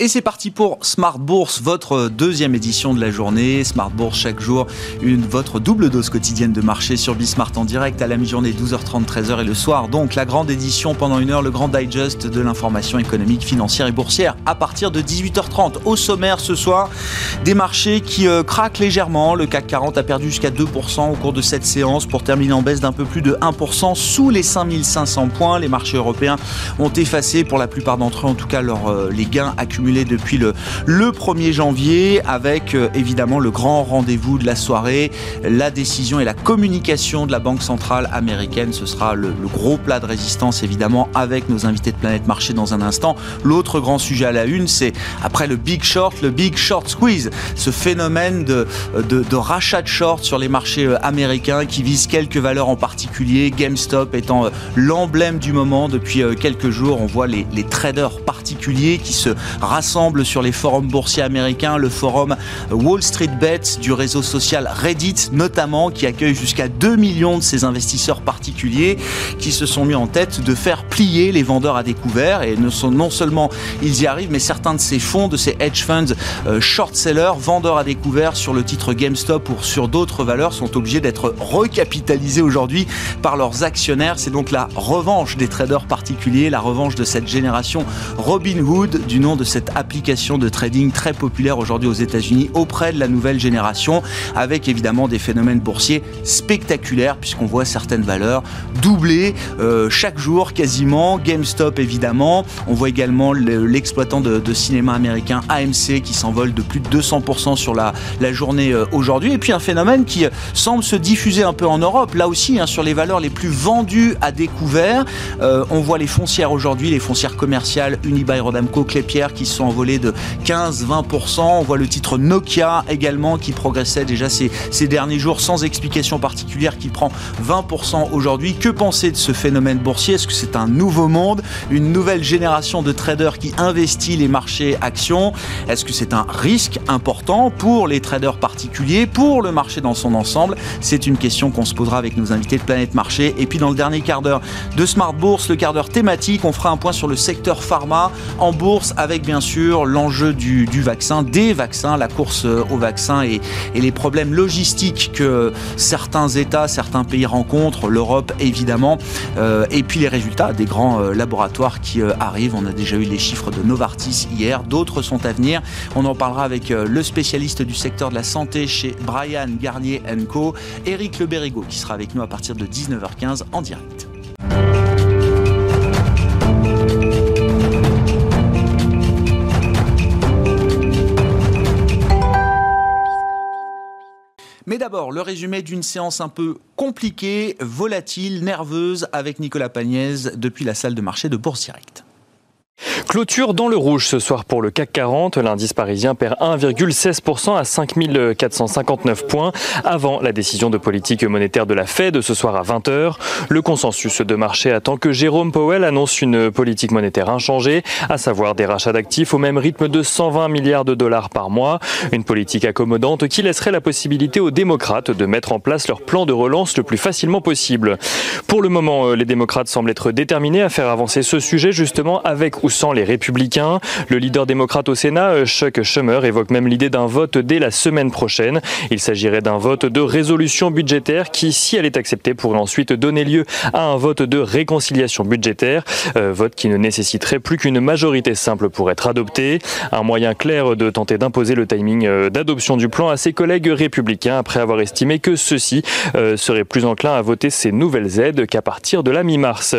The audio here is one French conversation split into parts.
Et c'est parti pour Smart Bourse, votre deuxième édition de la journée. Smart Bourse chaque jour, votre double dose quotidienne de marché sur Bismart en direct à la mi-journée 12h30, 13h et le soir. Donc la grande édition pendant une heure, le grand digest de l'information économique, financière et boursière à partir de 18h30. Au sommaire ce soir, des marchés qui euh, craquent légèrement. Le CAC 40 a perdu jusqu'à 2% au cours de cette séance pour terminer en baisse d'un peu plus de 1% sous les 5500 points. Les marchés européens ont effacé pour la plupart d'entre eux en tout cas leur, euh, les gains accumulés depuis le, le 1er janvier avec euh, évidemment le grand rendez-vous de la soirée, la décision et la communication de la Banque centrale américaine. Ce sera le, gros plat de résistance évidemment avec nos invités de Planète Marché dans un instant. L'autre grand sujet à la une, c'est après le Big Short, le Big Short Squeeze, ce phénomène de, de, rachat de short sur les marchés euh, américains qui vise quelques valeurs en particulier, GameStop étant euh, l'emblème du moment depuis quelques jours. On voit les, les traders particuliers qui se rachètent rassemble sur les forums boursiers américains, le forum Wall Street Bets du réseau social Reddit notamment, qui accueille jusqu'à 2 millions de ces investisseurs particuliers qui se sont mis en tête de faire plier les vendeurs à découvert et ne sont non seulement ils y arrivent, mais certains de ces fonds, de ces hedge funds euh, short sellers, vendeurs à découvert sur le titre GameStop ou sur d'autres valeurs sont obligés d'être recapitalisés aujourd'hui par leurs actionnaires. C'est donc la revanche des traders particuliers, la revanche de cette génération Robinhood du nom de cette application de trading très populaire aujourd'hui aux États-Unis auprès de la nouvelle génération, avec évidemment des phénomènes boursiers spectaculaires, puisqu'on voit certaines valeurs doubler euh, chaque jour quasiment. GameStop évidemment. On voit également l'exploitant de, cinéma américain AMC qui s'envole de plus de 200% sur la, la journée euh, aujourd'hui. Et puis un phénomène qui euh, semble se diffuser un peu en Europe, là aussi hein, sur les valeurs les plus vendues à découvert. on voit les foncières aujourd'hui, les foncières commerciales Unibail Rodamco, Clépierre qui sont envolés de 15-20%. On voit le titre Nokia également qui progressait déjà ces, ces derniers jours sans explication particulière qui prend 20% aujourd'hui. Que penser de ce phénomène boursier? Est-ce que c'est un nouveau monde, une nouvelle génération de traders qui investit les marchés actions? Est-ce que c'est un risque important pour les traders particuliers, pour le marché dans son ensemble? C'est une question qu'on se posera avec nos invités de Planète Marché. Et puis dans le dernier quart d'heure de Smart Bourse, le quart d'heure thématique, on fera un point sur le secteur pharma en bourse avec bien sûr l'enjeu du, vaccin, des vaccins, la course au vaccin et, les problèmes logistiques que certains États, certains pays rencontrent, l'Europe évidemment, euh, et puis les résultats des grands euh, laboratoires qui euh, arrivent. On a déjà eu les chiffres de Novartis hier, d'autres sont à venir. On en parlera avec le spécialiste du secteur de la santé chez Brian Garnier Co, Eric Le qui sera avec nous à partir de 19h15 en direct. Mais d'abord, le résumé d'une séance un peu compliquée, volatile, nerveuse avec Nicolas Pagnès depuis la salle de marché de Bourse Direct. Clôture dans le rouge ce soir pour le CAC 40. L'indice parisien perd 1,16% à 5459 points avant la décision de politique monétaire de la Fed ce soir à 20h. Le consensus de marché attend que Jérôme Powell annonce une politique monétaire inchangée, à savoir des rachats d'actifs au même rythme de 120 milliards de dollars par mois. Une politique accommodante qui laisserait la possibilité aux démocrates de mettre en place leur plan de relance le plus facilement possible. Pour le moment, les démocrates semblent être déterminés à faire avancer ce sujet justement avec ou sans les républicains. Le leader démocrate au Sénat, euh, Chuck Schumer, évoque même l'idée d'un vote dès la semaine prochaine. Il s'agirait d'un vote de résolution budgétaire qui, si elle est acceptée, pourrait ensuite donner lieu à un vote de réconciliation budgétaire, euh, vote qui ne nécessiterait plus qu'une majorité simple pour être adopté. Un moyen clair de tenter d'imposer le timing euh, d'adoption du plan à ses collègues républicains après avoir estimé que ceux-ci seraient plus enclins à voter ces nouvelles aides qu'à partir de la mi-mars.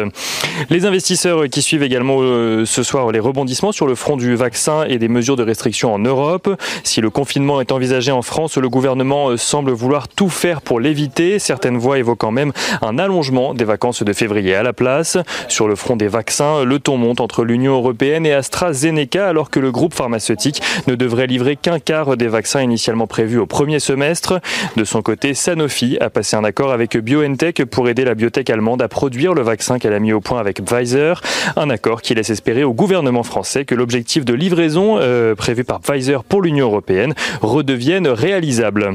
Les investisseurs qui suivent également ce ce soir les rebondissements sur le front du vaccin et des mesures de restriction en Europe. Si le confinement est envisagé en France, le gouvernement euh, semble vouloir tout faire pour l'éviter. Certaines voix évoquant même un allongement des vacances de février à la place. Sur le front des vaccins, le ton monte entre l'Union européenne et AstraZeneca alors que le groupe pharmaceutique ne devrait livrer qu'un quart des vaccins initialement prévus au premier semestre. De son côté, Sanofi a passé un accord avec BioNTech pour aider la biotech allemande à produire le vaccin qu'elle a mis au point avec Pfizer. Un accord qui laisse espérer au gouvernement français que l'objectif de livraison euh, prévu par Pfizer pour l'Union européenne redevienne réalisable.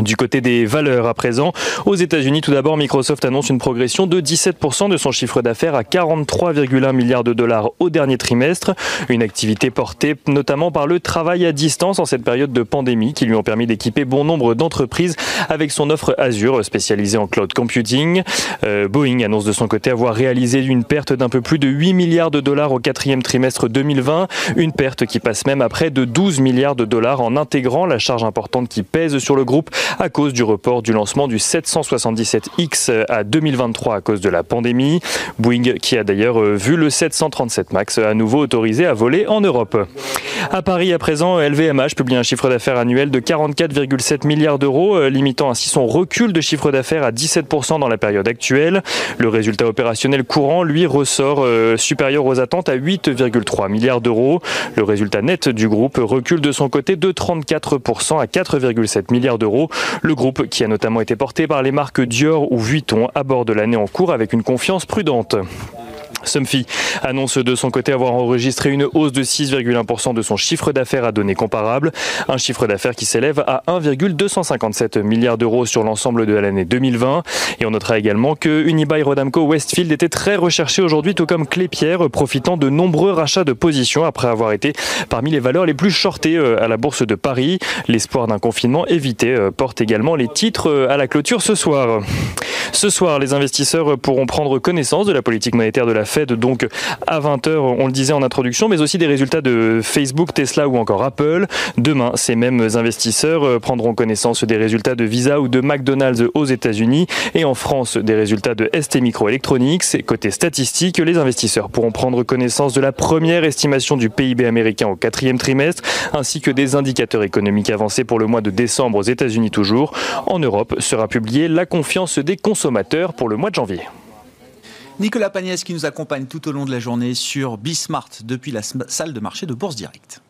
Du côté des valeurs à présent, aux États-Unis, tout d'abord, Microsoft annonce une progression de 17% de son chiffre d'affaires à 43,1 milliards de dollars au dernier trimestre. Une activité portée notamment par le travail à distance en cette période de pandémie qui lui ont permis d'équiper bon nombre d'entreprises avec son offre Azure spécialisée en cloud computing. Euh, Boeing annonce de son côté avoir réalisé une perte d'un peu plus de 8 milliards de dollars au quatrième trimestre 2020. Une perte qui passe même à près de 12 milliards de dollars en intégrant la charge importante qui pèse sur le groupe à cause du report du lancement du 777X à 2023 à cause de la pandémie. Boeing qui a d'ailleurs euh, vu le 737 MAX à nouveau autorisé à voler en Europe. À Paris, à présent, LVMH publie un chiffre d'affaires annuel de 44,7 milliards d'euros, euh, limitant ainsi son recul de chiffre d'affaires à 17% dans la période actuelle. Le résultat opérationnel courant, lui, ressort euh, supérieur aux attentes à 8,3 milliards d'euros. Le résultat net du groupe recule de son côté de 34% à 4,7 milliards d'euros. Le groupe, qui a notamment été porté par les marques Dior ou Vuitton, aborde l'année en cours avec une confiance prudente. Somfy annonce de son côté avoir enregistré une hausse de 6,1% de son chiffre d'affaires à données comparables. Un chiffre d'affaires qui s'élève à 1,257 milliards d'euros sur l'ensemble de l'année 2020. Et on notera également que Unibail Rodamco Westfield était très recherché aujourd'hui, tout comme Clépierre, profitant de nombreux rachats de positions après avoir été parmi les valeurs les plus shortées euh, à la bourse de Paris. L'espoir d'un confinement évité euh, porte également les titres euh, à la clôture ce soir. Ce soir, les investisseurs pourront prendre connaissance de la politique monétaire de la Fed, donc à 20h, on le disait en introduction, mais aussi des résultats de Facebook, Tesla ou encore Apple. Demain, ces mêmes investisseurs prendront connaissance des résultats de Visa ou de McDonald's aux États-Unis et en France des résultats de ST Microelectronics. Côté statistique, les investisseurs pourront prendre connaissance de la première estimation du PIB américain au quatrième trimestre, ainsi que des indicateurs économiques avancés pour le mois de décembre aux États-Unis toujours. En Europe sera publiée la confiance des consommateurs pour le mois de janvier. Nicolas Pagnès qui nous accompagne tout au long de la journée sur Bismart depuis la salle de marché de Bourse Directe.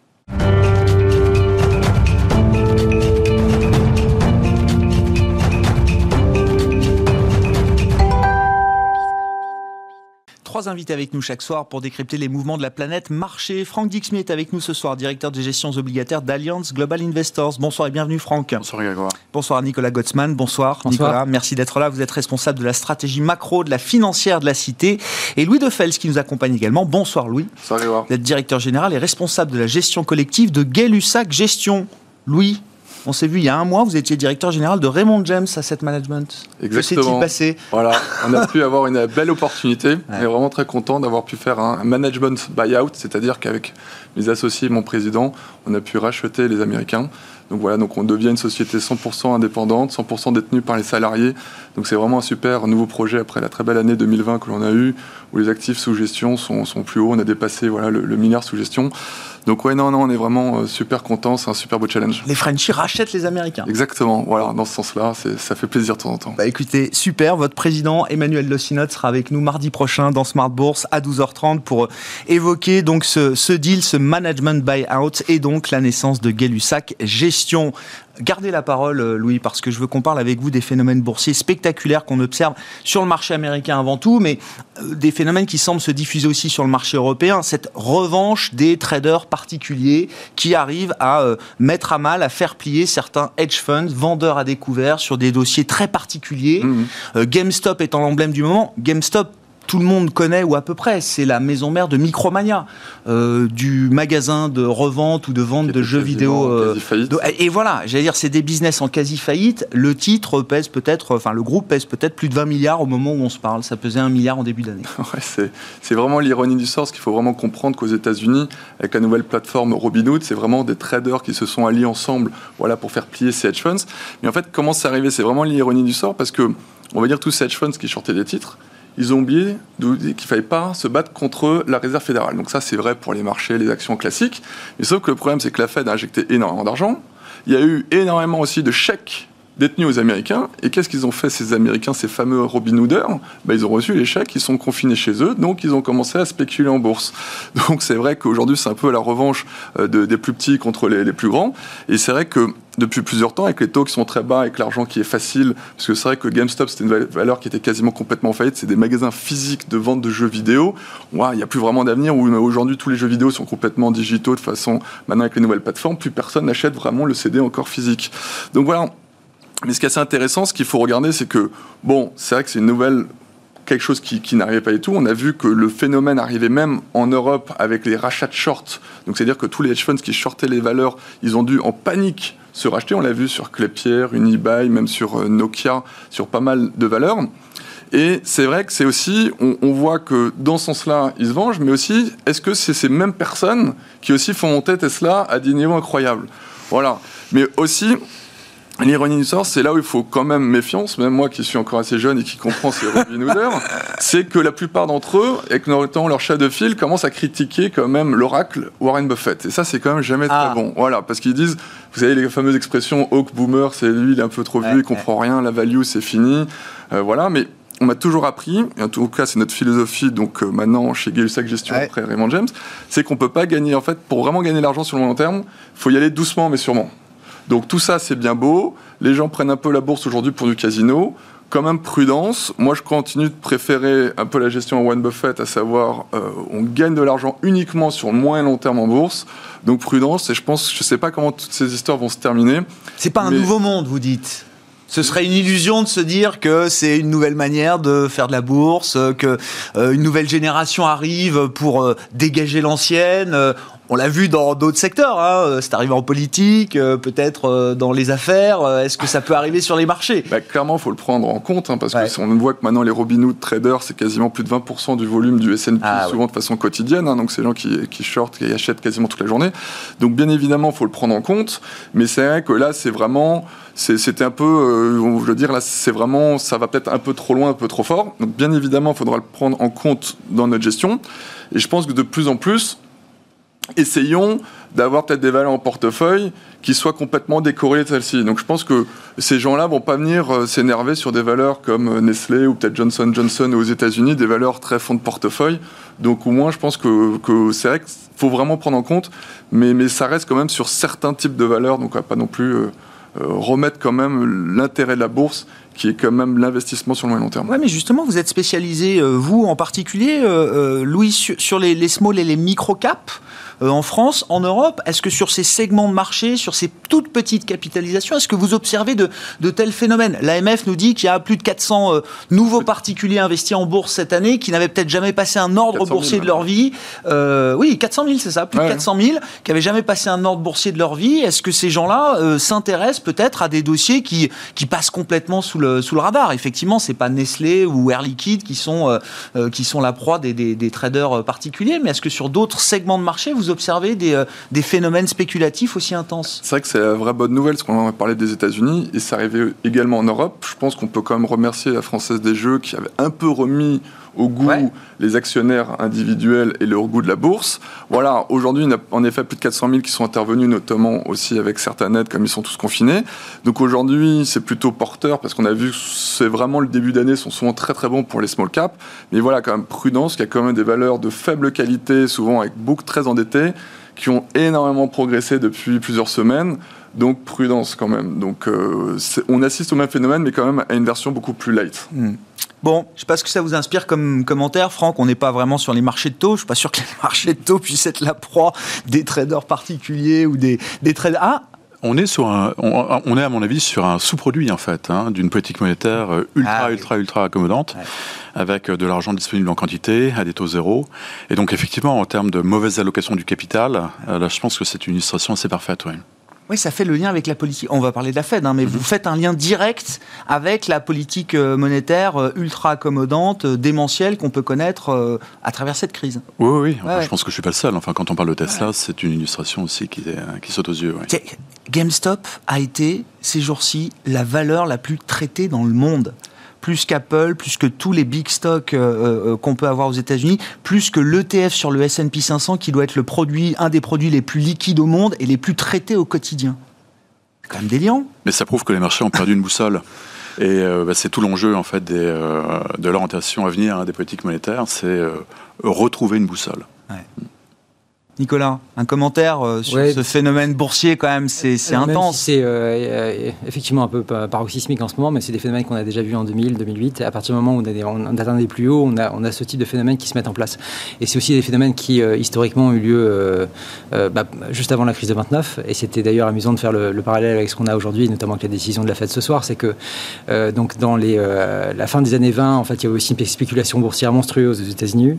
Trois invités avec nous chaque soir pour décrypter les mouvements de la planète marché. Franck Dixmy est avec nous ce soir, directeur de gestion obligataires d'Alliance Global Investors. Bonsoir et bienvenue Franck. Bonsoir Grégoire. Bonsoir Nicolas Gottsman. Bonsoir, Nicolas. Merci d'être là. Vous êtes responsable de la stratégie macro de la financière de la cité. Et Louis Defels qui nous accompagne également. Bonsoir Louis. Bonsoir Grégoire. Vous êtes directeur général et responsable de la gestion collective de Gay-Lussac Gestion. Louis, on s'est vu il y a un mois, vous étiez directeur général de Raymond James Asset Management. Exactement. Que s'est-il passé Voilà, on a pu avoir une belle opportunité. On est vraiment très content d'avoir pu faire un management buyout, c'est-à-dire qu'avec mes associés et mon président, on a pu racheter les Américains. Donc voilà, donc on devient une société 100% indépendante, 100% détenue par les salariés. Donc c'est vraiment un super nouveau projet après la très belle année 2020 que l'on a eue, où les actifs sous gestion sont, plus hauts. On a dépassé voilà, le, le milliard sous gestion. Donc ouais, non, non, on est vraiment euh, super content, c'est un super beau challenge. Les Frenchies rachètent les Américains. Exactement, voilà, dans ce sens-là, ça fait plaisir de temps en temps. Bah écoutez, super, votre président Emmanuel Lossinot sera avec nous mardi prochain dans Smart Bourse à 12h30 pour évoquer donc ce, ce deal, ce management buyout et donc la naissance de Gay-Lussac Gestion. Gardez la parole, euh, Louis, parce que je veux qu'on parle avec vous des phénomènes boursiers spectaculaires qu'on observe sur le marché américain avant tout, mais euh, des phénomènes qui semblent se diffuser aussi sur le marché européen. Cette revanche des traders particuliers qui arrivent à euh, mettre à mal, à faire plier certains hedge funds, vendeurs à découvert sur des dossiers très particuliers. Mmh. GameStop étant l'emblème du moment. GameStop tout le monde connaît ou à peu près. C'est la maison mère de Micromania, euh, du magasin de revente ou de vente de jeux vidéo. Euh, et voilà, j'allais dire, c'est des business en quasi faillite. Le titre pèse peut-être, enfin le groupe pèse peut-être plus de 20 milliards au moment où on se parle. Ça pesait un milliard en début d'année. Ouais, c'est vraiment l'ironie du sort. Ce qu'il faut vraiment comprendre qu'aux États-Unis, avec la nouvelle plateforme Robinhood, c'est vraiment des traders qui se sont alliés ensemble, voilà, pour faire plier ces hedge funds. Mais en fait, comment c'est arrivé? C'est vraiment l'ironie du sort parce que on va dire tous ces hedge funds qui shortaient des titres ils ont oublié qu'il ne fallait pas se battre contre la réserve fédérale. Donc ça, c'est vrai pour les marchés, les actions classiques. Mais sauf que le problème, c'est que la Fed a injecté énormément d'argent. Il y a eu énormément aussi de chèques détenus aux Américains. Et qu'est-ce qu'ils ont fait, ces Américains, ces fameux Robin Hooders? Ben, Ils ont reçu les chèques, ils sont confinés chez eux, donc ils ont commencé à spéculer en bourse. Donc c'est vrai qu'aujourd'hui, c'est un peu la revanche euh, des plus petits contre les, plus grands. Et c'est vrai que depuis plusieurs temps, avec les taux qui sont très bas, avec l'argent qui est facile, parce que c'est vrai que GameStop, c'était une valeur qui était quasiment complètement faillite, c'est des magasins physiques de vente de jeux vidéo. il n'y a plus vraiment d'avenir, où aujourd'hui tous les jeux vidéo sont complètement digitaux, de façon, maintenant avec les nouvelles plateformes, plus personne n'achète vraiment le CD encore physique. Donc voilà, mais ce qui est assez intéressant, ce qu'il faut regarder, c'est que, bon, c'est vrai que c'est une nouvelle quelque chose qui, n'arrivait pas du tout. On a vu que le phénomène arrivait même en Europe avec les rachats de shorts. Donc c'est-à-dire que tous les hedge funds qui shortaient les valeurs, ils ont dû en panique se racheter. On l'a vu sur Klépierre, Unibail, même sur euh, Nokia, sur pas mal de valeurs. Et c'est vrai que c'est aussi, on, voit que dans ce sens-là, ils se vengent, mais aussi, est-ce que c'est ces mêmes personnes qui aussi font monter Tesla à des niveaux incroyables? Voilà. Mais aussi, L'ironie du sort, c'est là où il faut quand même méfiance, même moi qui suis encore assez jeune et qui comprend ces Robin c'est que la plupart d'entre eux, avec notamment leur chef de file, commencent à critiquer quand même l'oracle Warren Buffett. Et ça, c'est quand même jamais très ah. bon. Voilà, parce qu'ils disent, vous savez, les fameuses expressions Hawk Boomer, c'est lui, il est un peu trop vieux, il comprend rien, la value, c'est fini. Euh, voilà, mais on m'a toujours appris, et en tout cas c'est notre philosophie, donc euh, maintenant chez gay Gestion après Raymond James, c'est qu'on peut pas gagner, en fait, pour vraiment gagner l'argent sur le long terme, il faut y aller doucement mais sûrement. Donc tout ça, c'est bien beau. Les gens prennent un peu la bourse aujourd'hui pour du casino. Quand même prudence. Moi, je continue de préférer un peu la gestion à Warren Buffett, à savoir, euh, on gagne de l'argent uniquement sur le moyen long terme en bourse. Donc prudence. Et je pense, je ne sais pas comment toutes ces histoires vont se terminer. C'est pas un nouveau monde, vous dites ce serait une illusion de se dire que c'est une nouvelle manière de faire de la bourse, que euh, une nouvelle génération arrive pour euh, dégager l'ancienne. On l'a vu dans d'autres secteurs, hein. euh, c'est arrivé en politique, euh, peut-être euh, dans les affaires. Est-ce que ça peut arriver sur les marchés? Bah, Clairement, il faut le prendre en compte, hein, parce qu'on voit que maintenant les Robinhood traders, c'est quasiment plus de 20% du volume du S&P, ah souvent de façon quotidienne. Hein. donc c'est les gens qui, qui shortent, qui achètent quasiment toute la journée. Donc bien évidemment, il faut le prendre en compte. Mais c'est vrai que là, c'est vraiment c'était un peu, je veux dire, là, c'est vraiment, ça va peut-être un peu trop loin, un peu trop fort. Donc, bien évidemment, il faudra le prendre en compte dans notre gestion. Et je pense que de plus en plus, essayons d'avoir peut-être des valeurs en portefeuille qui soient complètement décorrélées de celles-ci. Donc je pense que ces gens-là vont pas venir euh, s'énerver sur des valeurs comme euh, Nestlé ou peut-être Johnson Johnson aux États-Unis, des valeurs très fonds de portefeuille. Donc au moins, je pense que, c'est vrai qu'il faut vraiment prendre en compte, mais, ça reste quand même sur certains types de valeurs, donc on va pas non plus euh, remettre quand même l'intérêt de la bourse qui est quand même l'investissement sur le moyen long terme. Oui, mais justement, vous êtes spécialisé, vous en particulier, Louis, sur, les, les small et les micro caps. Euh, en France, en Europe Est-ce que sur ces segments de marché, sur ces toutes petites capitalisations, est-ce que vous observez de, tels phénomènes? L'AMF nous dit qu'il y a plus de 400 euh, nouveaux particuliers investis en bourse cette année qui n'avaient peut-être jamais passé un ordre boursier de leur vie. Euh, oui, 400 000, c'est ça, plus de 400 000, qui n'avaient jamais passé un ordre boursier de leur vie. Est-ce que ces gens-là s'intéressent peut-être à des dossiers qui, qui passent complètement sous le, sous le radar? Effectivement, c'est pas Nestlé ou Air Liquide qui sont, qui sont la proie des, des, des traders particuliers, mais est-ce que sur d'autres segments de marché, vous observer des, euh, des phénomènes spéculatifs aussi intenses? C'est vrai que c'est la vraie bonne nouvelle, parce qu'on a parlé des États-Unis, et ça arrivait également en Europe. Je pense qu'on peut quand même remercier la Française des Jeux qui avait un peu remis au goût les actionnaires individuels et leur goût de la bourse. Voilà, aujourd'hui, il y a en effet plus de 400 000 qui sont intervenus, notamment aussi avec certaines aides, comme ils sont tous confinés. Donc aujourd'hui, c'est plutôt porteur, parce qu'on a vu que c'est vraiment le début d'année, sont souvent très très bons pour les small caps. Mais voilà, quand même prudence, qu'il y a quand même des valeurs de faible qualité, souvent avec beaucoup très endettés, qui ont énormément progressé depuis plusieurs semaines. Donc prudence quand même. Donc euh, on assiste au même phénomène, mais quand même à une version beaucoup plus light. Hmm. Bon, je ne sais pas ce que ça vous inspire comme commentaire, Franck. On n'est pas vraiment sur les marchés de taux. Je ne suis pas sûr que les marchés de taux puissent être la proie des traders particuliers ou des, des traders. Ah, on est sur un, on, est à mon avis sur un sous-produit en fait hein, d'une politique monétaire euh, ultra, ah ultra, ultra accommodante, avec euh, de l'argent disponible en quantité à des taux zéro. Et donc effectivement, en termes de mauvaise allocation du capital, là, je pense que c'est une illustration assez parfaite. Oui. Oui, ça fait le lien avec la politique. On va parler de la Fed, hein, mais vous mhm. faites un lien direct avec la politique euh, monétaire euh, ultra accommodante, euh, démentielle qu'on peut connaître à travers cette crise. Oui, oui, je pense que je suis pas le seul. Enfin, quand on parle de Tesla, c'est une illustration aussi qui, qui saute aux yeux. GameStop a été ces jours-ci la valeur la plus traitée dans le monde plus qu'Apple, plus que tous les big stocks euh, euh, qu'on peut avoir aux États-Unis, plus que l'ETF sur le S&P 500 qui doit être le produit, un des produits les plus liquides au monde et les plus traités au quotidien. quand même déliant. Mais ça prouve que les marchés ont perdu une boussole. Et euh, bah, c'est tout l'enjeu en fait des, euh, de l'orientation à venir hein, des politiques monétaires, c'est euh, retrouver une boussole. Ouais. Nicolas, un commentaire euh, sur Ouais. ce phénomène boursier quand même, c'est intense. si c'est euh, euh, effectivement un peu pa- paroxysmique en ce moment, mais c'est des phénomènes qu'on a déjà vus en 2000, 2008. À partir du moment où on, a des- on atteint des plus hauts, on a, on a ce type de phénomènes qui se mettent en place. Et c'est aussi des phénomènes qui euh, historiquement ont eu lieu euh, bah, juste avant la crise de 29. Et c'était d'ailleurs amusant de faire le, le parallèle avec ce qu'on a aujourd'hui, notamment avec la décision de la Fed ce soir. C'est que donc dans les, la fin des années 20, en fait, il y avait aussi une spéculation boursière monstrueuse aux États-Unis,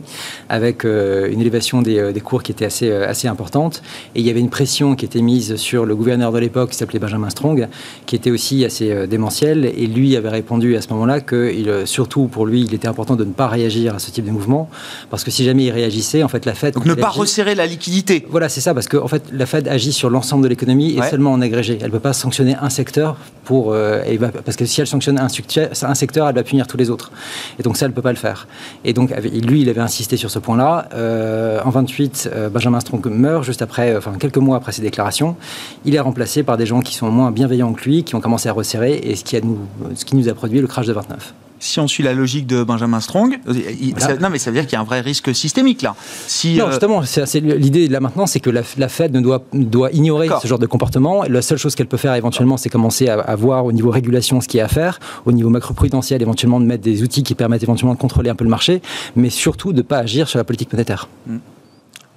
avec une élévation des, des cours qui était assez, euh, assez importante. Et il y avait une pression qui était mise sur le gouverneur de l'époque, qui s'appelait Benjamin Strong, qui était aussi assez euh, démentiel. Et lui avait répondu à ce moment-là que, il, euh, surtout pour lui, il était important de ne pas réagir à ce type de mouvement, parce que si jamais il réagissait, en fait, la Fed... Donc ne pas agit- resserrer la liquidité. voilà, c'est ça, parce que en fait, la Fed agit sur l'ensemble de l'économie et Ouais. seulement en agrégé. Elle ne peut pas sanctionner un secteur pour, euh, va- parce que si elle sanctionne un, secteur- un secteur, elle va punir tous les autres. Et donc ça, elle ne peut pas le faire. Et donc lui, il avait insisté sur ce point-là. Euh, en 28, euh, Benjamin Strong meurt juste après, euh, enfin quelques mois après ses déclarations. Il est remplacé par des gens qui sont moins bienveillants que lui, qui ont commencé à resserrer, et ce qui, a nous, ce qui nous a produit le crash de 29. Si on suit la logique de Benjamin Strong, euh, il- Voilà. ça- non mais ça veut dire qu'il y a un vrai risque systémique là. Si, Non, euh, justement, l'idée là maintenant, c'est que la, la Fed ne doit, doit ignorer ce genre de comportement. La seule chose qu'elle peut faire éventuellement, c'est commencer à, à voir au niveau régulation ce qu'il y a à faire, au niveau macroprudentiel, éventuellement de mettre des outils qui permettent éventuellement de contrôler un peu le marché, mais surtout de ne pas agir sur la politique monétaire.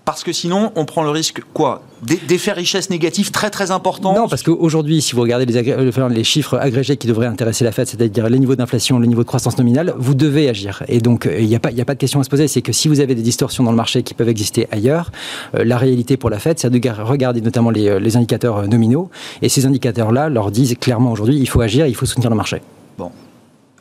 Parce que sinon on prend le risque quoi D'e- D'effets richesse négatifs très très importants. Non, parce qu'aujourd'hui, si vous regardez euh, les chiffres agrégés qui devraient intéresser la Fed, c'est-à-dire les niveaux d'inflation, le niveau de croissance nominale, vous devez agir. Et donc, euh, il n'y a, pas- de question à se poser. C'est que si vous avez des distorsions dans le marché qui peuvent exister ailleurs, euh, la réalité pour la Fed, c'est de gar- regarder notamment les, indicateurs nominaux. Et ces indicateurs-là leur disent clairement aujourd'hui, il faut agir, il faut soutenir le marché.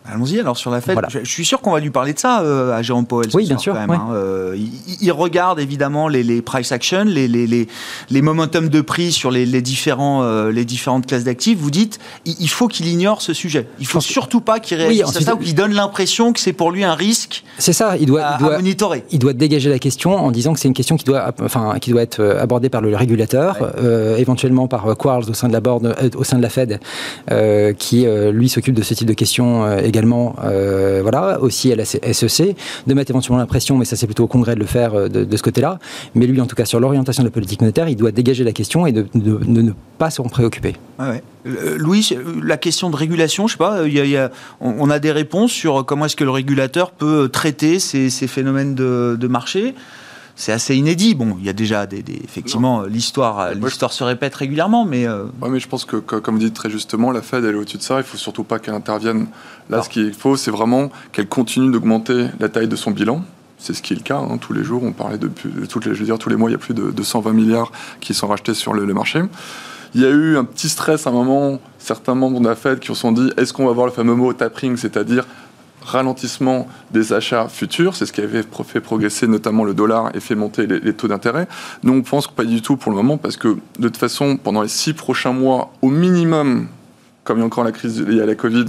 Allons-y alors sur la Fed. Voilà. Je, je suis sûr qu'on va lui parler de ça euh, à Jérôme Powell. Oui, bien soir, sûr, quand même, ouais. hein. Euh, il, il regarde évidemment les, les price action, les, les, les, les momentum de prix sur les, les différents, euh, les différentes classes d'actifs. Vous dites, il, il faut qu'il ignore ce sujet. Il faut pense que- surtout pas qu'il réagisse à ensuite- ça ou qu'il donne l'impression que c'est pour lui un risque C'est ça, il doit, à, il doit, à monitorer. il doit dégager la question en disant que c'est une question qui doit, enfin, qui doit être abordée par le régulateur, Ouais. éventuellement par Quarles au sein de la board, au sein de la Fed, qui lui s'occupe de ce type de questions euh, également. euh, voilà, aussi à la SEC, de mettre éventuellement la pression, mais ça c'est plutôt au Congrès de le faire euh, de, ce côté-là. Mais lui, en tout cas, sur l'orientation de la politique monétaire, il doit dégager la question et de, ne pas s'en préoccuper. Euh, Louis, la question de régulation, je sais pas, y a- on, a des réponses sur comment est-ce que le régulateur peut traiter ces, phénomènes de marché? C'est assez inédit. Bon, il y a déjà des, des- effectivement l'histoire, l'histoire se répète régulièrement, mais euh, Ouais, mais je pense que, co- comme vous dites très justement, la Fed, elle est au-dessus de ça. Il faut surtout pas qu'elle intervienne. Là, Non. ce qu'il faut, c'est vraiment qu'elle continue d'augmenter la taille de son bilan. C'est ce qui est le cas. hein. Tous les jours, on parlait de plus, toutes les, je veux dire, tous les mois, il y a plus de 220 milliards qui sont rachetés sur le, le marché. Il y a eu un petit stress à un moment. Certains membres de la Fed qui se sont dit est-ce qu'on va voir le fameux mot tapering, c'est-à-dire ralentissement des achats futurs, c'est ce qui avait fait progresser notamment le dollar et fait monter les, les taux d'intérêt. Nous, on pense que pas du tout pour le moment, parce que de toute façon, pendant les six prochains mois, au minimum, comme il y a encore la crise liée à la Covid,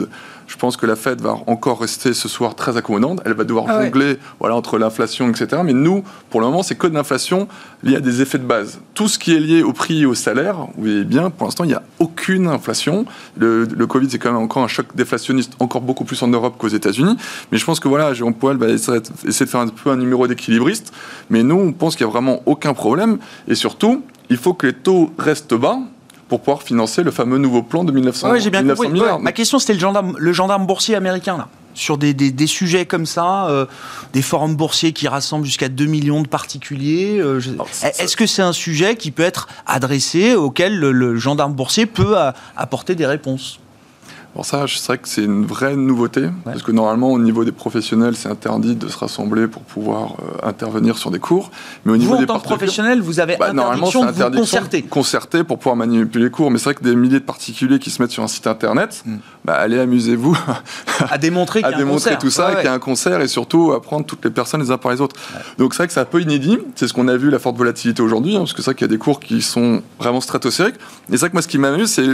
je pense que la Fed va encore rester ce soir très accommodante. Elle va devoir Ah ouais. jongler voilà, entre l'inflation, etc. Mais nous, pour le moment, c'est que de l'inflation liée à des effets de base. Tout ce qui est lié au prix et au salaire, vous voyez bien, pour l'instant, il n'y a aucune inflation. Le, le Covid, c'est quand même encore un choc déflationniste, encore beaucoup plus en Europe qu'aux États-Unis. Mais je pense que voilà, Jérôme Powell va essayer essayer de faire un peu un numéro d'équilibriste. Mais nous, on pense qu'il n'y a vraiment aucun problème. Et surtout, il faut que les taux restent bas pour pouvoir financer le fameux nouveau plan de 1900, ouais, j'ai bien 1900 compris. milliards. Ouais, ma question, c'était le gendarme, le gendarme boursier américain là. Sur des, des- des sujets comme ça, euh, des forums boursiers qui rassemblent jusqu'à 2 millions de particuliers. euh, je- Est-ce que c'est un sujet qui peut être adressé, auquel le, le gendarme boursier peut apporter des réponses? Pour ça, c'est vrai que c'est une vraie nouveauté, parce que normalement, au niveau des professionnels, c'est interdit de se rassembler pour pouvoir euh, intervenir sur des cours. Mais au Vous, niveau en des tant que professionnel, vous avez Bah, normalement, c'est interdiction de vous interdiction concerter. concerter pour pouvoir manipuler les cours. Mais c'est vrai que des milliers de particuliers qui se mettent sur un site internet, Mm. bah, allez, amusez-vous À démontrer à démontrer concert. tout ça, Ouais, qu'il y a un concert et surtout à prendre toutes les personnes les uns par les autres. Donc c'est vrai que c'est un peu inédit. C'est ce qu'on a vu, la forte volatilité aujourd'hui, hein, parce que c'est vrai qu'il y a des cours qui sont vraiment stratosphériques. Et c'est vrai que moi, ce qui m'amuse, c'est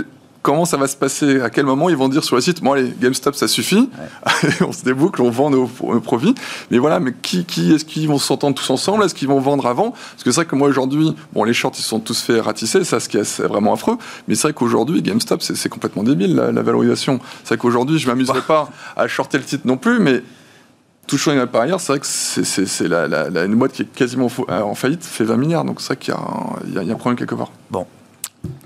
comment ça va se passer À quel moment ils vont dire sur le site, bon allez, GameStop, ça suffit, on se déboucle, on vend nos, profits. Mais voilà, mais qui, qui est-ce qu'ils vont s'entendre tous ensemble? Est-ce qu'ils vont vendre avant? Parce que c'est vrai que moi aujourd'hui, bon, les shorts ils sont tous fait ratisser, ça, ce qui est, vraiment affreux. Mais c'est vrai qu'aujourd'hui, GameStop, c'est complètement débile la, valorisation. C'est vrai qu'aujourd'hui, je m'amuserai pas à shorter le titre non plus, mais tout choix par ailleurs, c'est vrai que c'est la, la, une boîte qui est quasiment euh, en faillite, fait 20 milliards. Donc c'est vrai qu'il y, y, a un problème quelque part. Bon.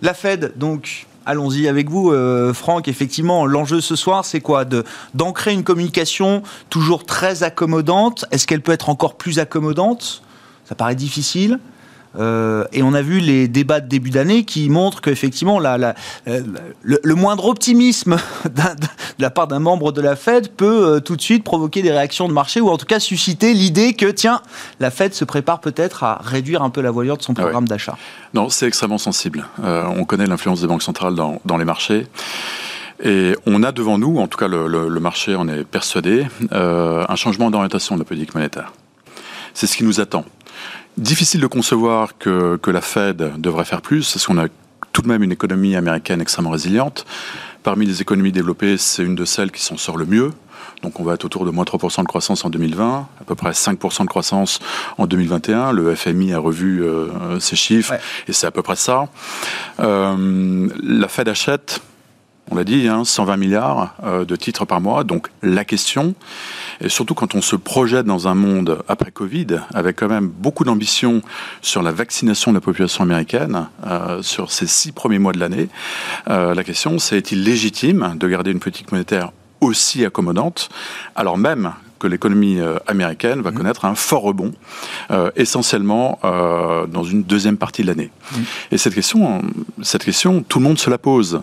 La Fed, donc, allons-y avec vous, euh, Franck. Effectivement, l'enjeu ce soir, c'est quoi? D'ancrer une communication toujours très accommodante. Est-ce qu'elle peut être encore plus accommodante? Ça paraît difficile. Euh, et on a vu les débats de début d'année qui montrent qu'effectivement, la, euh, le, moindre optimisme de la part d'un membre de la Fed peut euh, tout de suite provoquer des réactions de marché ou en tout cas susciter l'idée que, tiens, la Fed se prépare peut-être à réduire un peu la voilure de son ah programme d'achat. Non, c'est extrêmement sensible. on connaît l'influence des banques centrales dans, dans les marchés. Et on a devant nous, en tout cas le, le, marché en est persuadé, un changement d'orientation de la politique monétaire. C'est ce qui nous attend. Difficile de concevoir que, que la Fed devrait faire plus, parce qu'on a tout de même une économie américaine extrêmement résiliente. Parmi les économies développées, c'est une de celles qui s'en sort le mieux. Donc on va être autour de moins 3% de croissance en 2020, à peu près 5% de croissance en 2021. Le FMI a revu euh, ses chiffres et c'est à peu près ça. Euh, la Fed achète on l'a dit, 120 hein, milliards euh, de titres par mois. Donc la question, et surtout quand on se projette dans un monde après Covid, avec quand même beaucoup d'ambition sur la vaccination de la population américaine, euh, sur ces six premiers mois de l'année, euh, la question c'est est-il légitime de garder une politique monétaire aussi accommodante, alors même que l'économie euh, américaine va mmh. connaître un fort rebond, euh, essentiellement euh, dans une deuxième partie de l'année. Mmh. Et cette question, cette question, tout le monde se la pose.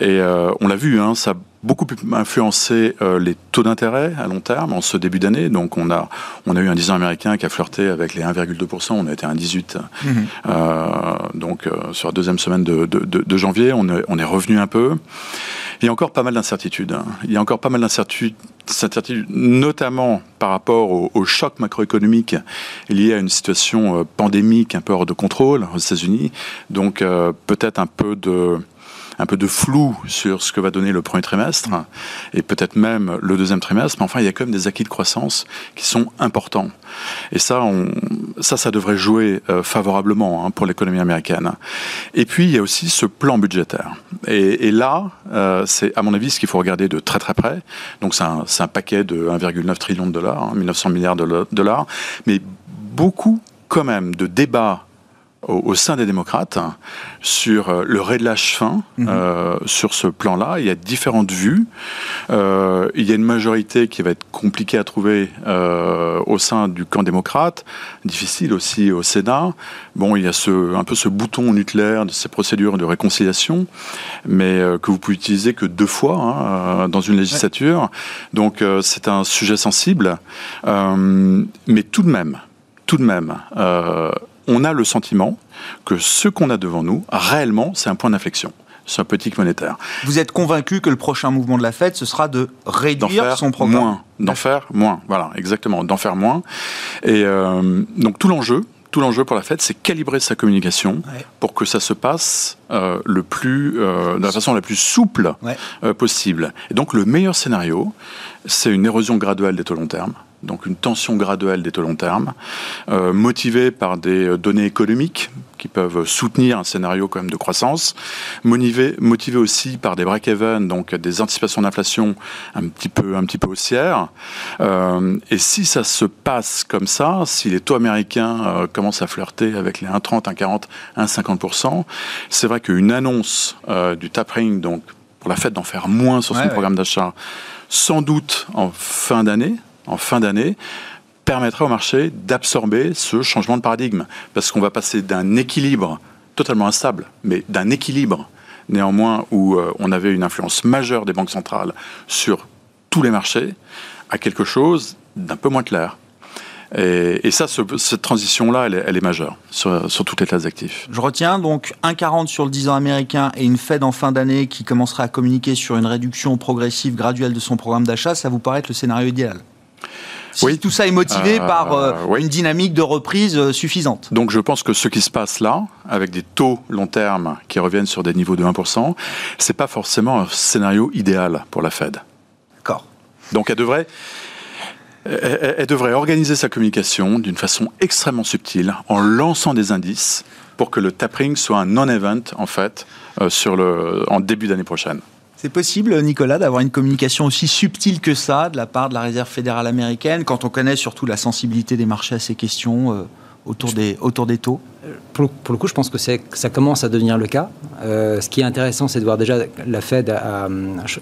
Et on l'a vu, hein, ça beaucoup influencé les taux d'intérêt à long terme en ce début d'année. Donc on a, on a eu un 10 ans américain qui a flirté avec les 1,2%, on a été à 1,18. Mmh. donc sur la deuxième semaine de, de, de, janvier, on est, on est revenu un peu. Il y a encore pas mal d'incertitudes. Hein. Il y a encore pas mal d'incertitudes notamment par rapport au, choc macroéconomique lié à une situation euh, pandémique un peu hors de contrôle aux États-Unis. Donc euh, peut-être un peu de un peu de flou sur ce que va donner le premier trimestre et peut-être même le deuxième trimestre, mais enfin, il y a quand même des acquis de croissance qui sont importants. Et ça, on, ça, ça devrait jouer euh, favorablement hein, pour l'économie américaine. Et puis, il y a aussi ce plan budgétaire. Et, et là, euh, c'est à mon avis ce qu'il faut regarder de très très près. Donc, c'est un, un, paquet de 1,9 trillion de dollars, hein, 1900 milliards de dollars, mais beaucoup quand même de débats au, sein des démocrates sur euh, le relâche fin mhm. euh, sur ce plan-là. Il y a différentes vues. Euh, il y a une majorité qui va être compliquée à trouver au sein du camp démocrate, difficile aussi au Sénat. Bon, il y a ce, un peu ce bouton nucléaire de ces procédures de réconciliation, mais que vous pouvez utiliser que deux fois hein, dans une législature. Donc c'est un sujet sensible, mais tout de même, tout de même on a le sentiment que ce qu'on a devant nous, réellement, c'est un point d'inflexion sur la politique monétaire. Vous êtes convaincu que le prochain mouvement de la Fed, ce sera de réduire son programme moins, D'en faire moins, voilà, exactement, d'en faire moins. Et euh, donc tout l'enjeu, tout l'enjeu pour la Fed, c'est calibrer sa communication pour que ça se passe euh, le plus, euh, de la façon la plus souple possible. Et donc le meilleur scénario, c'est une érosion graduelle des taux long terme donc une tension graduelle des taux long terme, euh, motivée par des euh, données économiques qui peuvent soutenir un scénario quand même de croissance, motivé, motivé aussi par des break-even, donc des anticipations d'inflation un petit peu, un petit peu haussières. Euh, et si ça se passe comme ça, si les taux américains euh, commencent à flirter avec les 1,30, 1,40, 1,50%, c'est vrai qu'une annonce du tapering, donc pour la fête d'en faire moins sur son programme d'achat, sans doute en fin d'année, en fin d'année permettrait au marché d'absorber ce changement de paradigme. Parce qu'on va passer d'un équilibre totalement instable, mais d'un équilibre néanmoins où euh, on avait une influence majeure des banques centrales sur tous les marchés, à quelque chose d'un peu moins clair. Et, ça, cette transition-là, elle, est majeure sur, toutes les classes d'actifs. Je retiens donc 1,40 sur le 10 ans américain et une Fed en fin d'année qui commencerait à communiquer sur une réduction progressive graduelle de son programme d'achat. Ça vous paraît être le scénario idéal? Si tout ça est motivé par une dynamique de reprise suffisante. Donc je pense que ce qui se passe là, avec des taux long terme qui reviennent sur des niveaux de 1%, c'est pas forcément un scénario idéal pour la Fed. D'accord. Donc elle devrait elle, devrait organiser sa communication d'une façon extrêmement subtile, en lançant des indices pour que le tapering soit un non-event, en fait, euh, sur le, en début d'année prochaine. C'est possible, Nicolas, d'avoir une communication aussi subtile que ça de la part de la Réserve fédérale américaine, quand on connaît surtout la sensibilité des marchés à ces questions euh, autour, des, autour des taux? Pour, le coup, je pense que ça commence à devenir le cas. Euh, ce qui est intéressant, c'est de voir déjà la Fed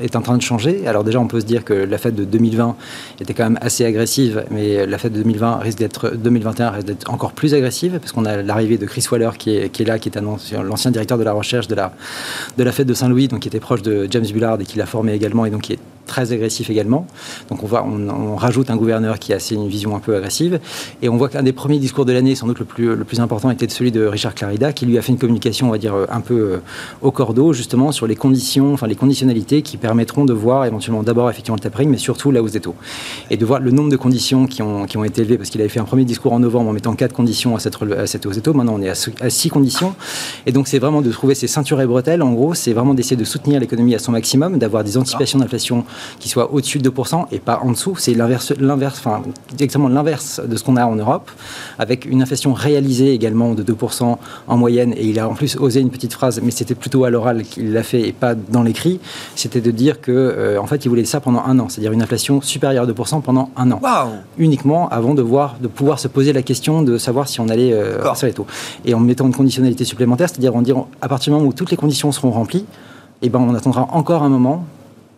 est en train de changer. Alors déjà, on peut se dire que la Fed de 2020 était quand même assez agressive, mais la Fed de 2020 risque d'être 2021 risque d'être encore plus agressive parce qu'on a l'arrivée de Chris Waller qui est, là, qui est l'ancien directeur de la recherche de la de la Fed de Saint-Louis, donc qui était proche de James Bullard et qui l'a formé également et donc qui est très agressif également. Donc on, voit, on, rajoute un gouverneur qui a assez une vision un peu agressive. Et on voit qu'un des premiers discours de l'année, sans doute le plus, le plus important, était celui de Richard Clarida, qui lui a fait une communication, on va dire, un peu euh, au cordeau, justement, sur les conditions, enfin les conditionnalités qui permettront de voir éventuellement d'abord effectivement le tapering, mais surtout la hausse des taux. Et de voir le nombre de conditions qui ont, qui ont été élevées, parce qu'il avait fait un premier discours en novembre en mettant quatre conditions à cette, à cette hausse des taux. Maintenant, on est à, six conditions. Et donc, c'est vraiment de trouver ces ceintures et bretelles. En gros, c'est vraiment d'essayer de soutenir l'économie à son maximum, d'avoir des anticipations d'inflation qui soient au-dessus de 2% et pas en dessous. C'est l'inverse, l'inverse, enfin, exactement l'inverse de ce qu'on a en Europe, avec une inflation réalisée également de 2% en moyenne. Et il a en plus osé une petite phrase, mais c'était plutôt à l'oral qu'il l'a fait et pas dans l'écrit. C'était de dire que, euh, en fait, il voulait ça pendant un an, c'est-à-dire une inflation supérieure à 2% pendant un an. Uniquement avant de, voir, de pouvoir se poser la question de savoir si on allait euh, les taux. Et en mettant une conditionnalité supplémentaire, c'est-à-dire en disant à partir du moment où toutes les conditions seront remplies, eh ben, on attendra encore un moment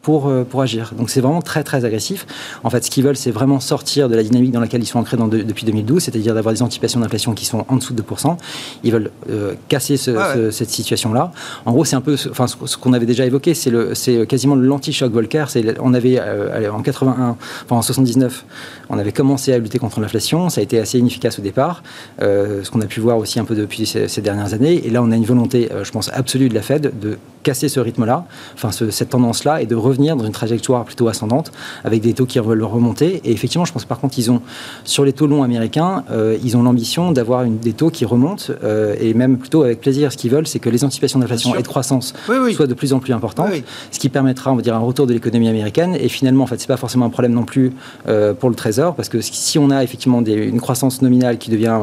pour, euh, pour agir. Donc c'est vraiment très très agressif. En fait, ce qu'ils veulent, c'est vraiment sortir de la dynamique dans laquelle ils sont ancrés dans depuis 2012, c'est-à-dire d'avoir des anticipations d'inflation qui sont en dessous de 2%. Ils veulent euh, casser cette situation-là. En gros, c'est un peu enfin, ce, qu'on avait déjà évoqué, c'est quasiment l'anti-choc Volcker. On avait euh, en 81, enfin en 79, on avait commencé à lutter contre l'inflation. Ça a été assez inefficace au départ, ce qu'on a pu voir aussi un peu depuis ces, ces, dernières années. Et là, on a une volonté, je pense, absolue de la Fed de casser ce rythme-là, enfin cette tendance-là, et de revenir dans une trajectoire plutôt ascendante, avec des taux qui veulent remonter. Et effectivement, je pense que par contre, ils ont, sur les taux longs américains, euh, ils ont l'ambition d'avoir des taux qui remontent, euh, et même plutôt avec plaisir. Ce qu'ils veulent, c'est que les anticipations d'inflation et de croissance soient de plus en plus importantes, ce qui permettra, on va dire, un retour de l'économie américaine. Et finalement, en fait, c'est pas forcément un problème non plus euh, pour le Trésor, parce que si on a effectivement des, une croissance nominale qui devient,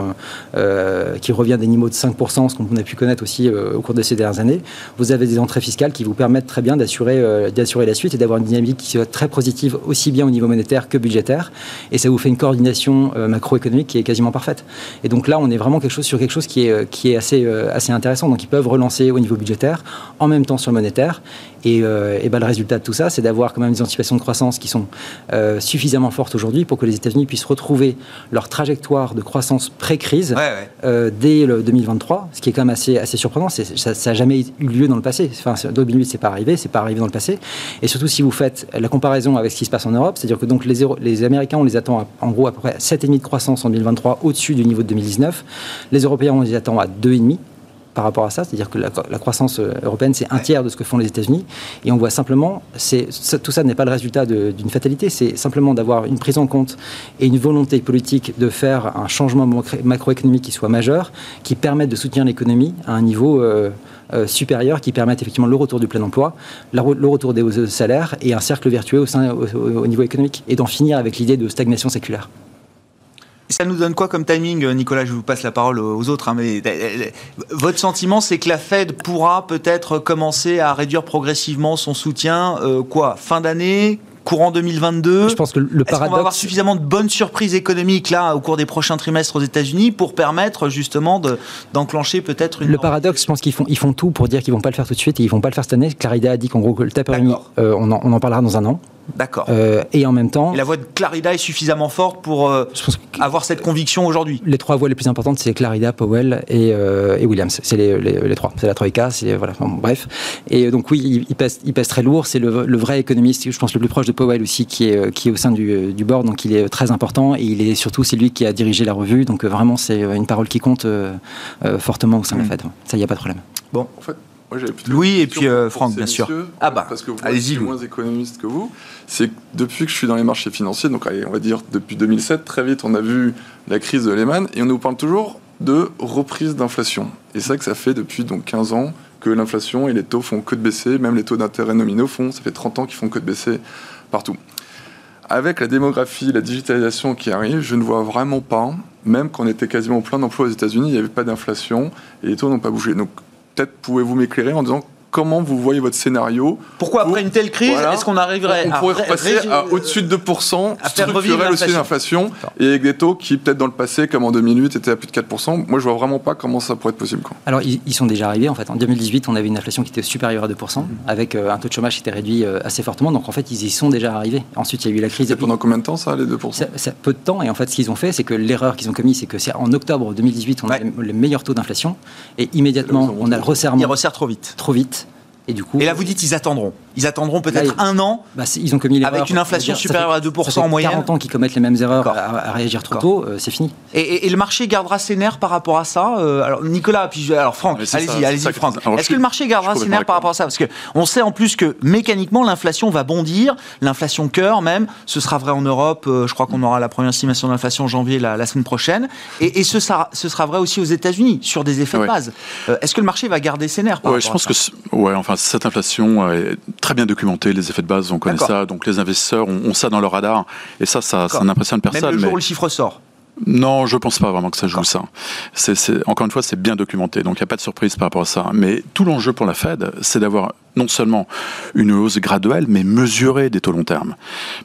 qui revient des niveaux de 5%, ce qu'on a pu connaître aussi au cours de ces dernières années, vous avez des entrées fiscales qui vous permettent très bien d'assurer d'assurer la suite et d'avoir une dynamique qui soit très positive aussi bien au niveau monétaire que budgétaire. Et ça vous fait une coordination euh, macroéconomique qui est quasiment parfaite. Et donc là, on est vraiment quelque chose, sur quelque chose qui est, euh, qui est assez, assez intéressant. Donc ils peuvent relancer au niveau budgétaire en même temps sur le monétaire. Et, et ben, le résultat de tout ça, c'est d'avoir quand même des anticipations de croissance qui sont suffisamment fortes aujourd'hui pour que les États-Unis puissent retrouver leur trajectoire de croissance pré-crise dès le 2023, ce qui est quand même assez, assez surprenant. Ça n'a jamais eu lieu dans le passé. Enfin, 2008, c'est pas arrivé, c'est pas arrivé dans le passé. Et surtout, si vous faites la comparaison avec ce qui se passe en Europe, c'est-à-dire que donc les, les Américains, on les attend en gros à peu près 7,5 de croissance en 2023, au-dessus du niveau de 2019. Les Européens, on les attend à 2,5 par rapport à ça, c'est-à-dire que la, croissance euh, européenne, c'est un tiers de ce que font les États-Unis, et on voit simplement, tout ça n'est pas le résultat d'une fatalité, c'est simplement d'avoir une prise en compte et une volonté politique de faire un changement macroéconomique qui soit majeur, qui permette de soutenir l'économie à un niveau euh, euh, supérieurs qui permettent effectivement le retour du plein emploi, le retour des salaires et un cercle vertueux au, sein, au, niveau économique et d'en finir avec l'idée de stagnation séculaire. Ça nous donne quoi comme timing, Nicolas? Je vous passe la parole aux autres. Hein, mais votre sentiment, c'est que la Fed pourra peut-être commencer à réduire progressivement son soutien, euh, quoi, fin d'année, courant 2022 Je pense que le paradoxe. On va avoir suffisamment de bonnes surprises économiques là au cours des prochains trimestres aux États-Unis pour permettre justement d'enclencher peut-être une. Le paradoxe, je pense qu'ils font, ils font tout pour dire qu'ils vont pas le faire tout de suite et ils vont pas le faire cette année. Clarida a dit qu'en gros, que le tapering, euh, on, on en parlera dans un an. D'accord. Euh, et en même temps. la voix de Clarida est suffisamment forte pour euh, avoir cette conviction aujourd'hui? Les trois voix les plus importantes, c'est Clarida, Powell et, euh, et Williams. C'est les, les, trois. C'est la Troïka, c'est. Voilà, bref. Et donc, oui, il, pèse, il pèse très lourd. C'est le, le, vrai économiste, je pense, le plus proche de Powell aussi, qui est, qui est au sein du, du board. Donc, il est très important. Et il est surtout, c'est lui qui a dirigé la revue. Donc, vraiment, c'est une parole qui compte fortement au sein de la. Fed. Ça, il n'y a pas de problème. Bon. En fait, Louis et puis euh, Franck, bien sûr. Ah bah, parce que vous allez-y, moins économiste que vous. C'est que depuis que je suis dans les marchés financiers, donc on va dire depuis 2007, très vite, on a vu la crise de Lehman et on nous parle toujours de reprise d'inflation. Et c'est ça que ça fait depuis donc 15 ans que l'inflation et les taux font que de baisser, même les taux d'intérêt nominaux font, ça fait 30 ans qu'ils font que de baisser partout. Avec la démographie, la digitalisation qui arrive, je ne vois vraiment pas, même quand on était quasiment plein d'emplois aux États-Unis, il n'y avait pas d'inflation et les taux n'ont pas bougé. Donc peut-être pouvez-vous m'éclairer en disant comment vous voyez votre scénario Pourquoi après une telle crise, est-ce qu'on arriverait on, on pourrait repasser à au-dessus de 2% à structurel aussi l'inflation et avec des taux qui peut-être dans le passé comme en 2008 étaient à plus de 4%. Moi je vois vraiment pas comment ça pourrait être possible. Quoi. Alors ils, sont déjà arrivés en fait. En 2018 on avait une inflation qui était supérieure à 2% avec euh, un taux de chômage qui était réduit euh, assez fortement. Donc en fait ils y sont déjà arrivés. Ensuite il y a eu la crise. C'est pendant combien de temps ça les 2% ça, Peu de temps et en fait ce qu'ils ont fait c'est que l'erreur qu'ils ont commis c'est que c'est en octobre 2018 on a les meilleurs taux d'inflation et immédiatement on a le resserrement. Il resserre trop vite. Trop vite. Et du coup. Et là, vous dites, ils attendront. Ils attendront peut-être un an. Bah, ils ont commis Avec une inflation supérieure à 2% en moyenne. 40 ans qu'ils commettent les mêmes erreurs à, réagir trop tôt, euh, c'est fini. Et, le marché gardera ses nerfs par rapport à ça euh, Alors, Nicolas, puis alors Franck, allez-y, allez-y, Franck. Est-ce que le marché gardera ses nerfs par rapport à ça? Parce qu'on sait en plus que mécaniquement, l'inflation va bondir. L'inflation cœur, même. Ce sera vrai en Europe. Euh, je crois qu'on aura la première estimation d'inflation en janvier la, semaine prochaine. Et, ce, sera, ce sera vrai aussi aux États-Unis, sur des effets de base. Est-ce que le marché va garder ses nerfs par ouais, je pense que ouais, enfin, cette inflation est très bien documentée les effets de base, on connaît ça. Donc les investisseurs ont, ça dans leur radar. Et ça, ça, n'impressionne personne. Même le jour où le chiffre sort non, je pense pas vraiment que ça joue ça. Encore une fois, c'est bien documenté, donc il n'y a pas de surprise par rapport à ça. Mais tout l'enjeu pour la Fed, c'est d'avoir non seulement une hausse graduelle, mais mesurée des taux long terme.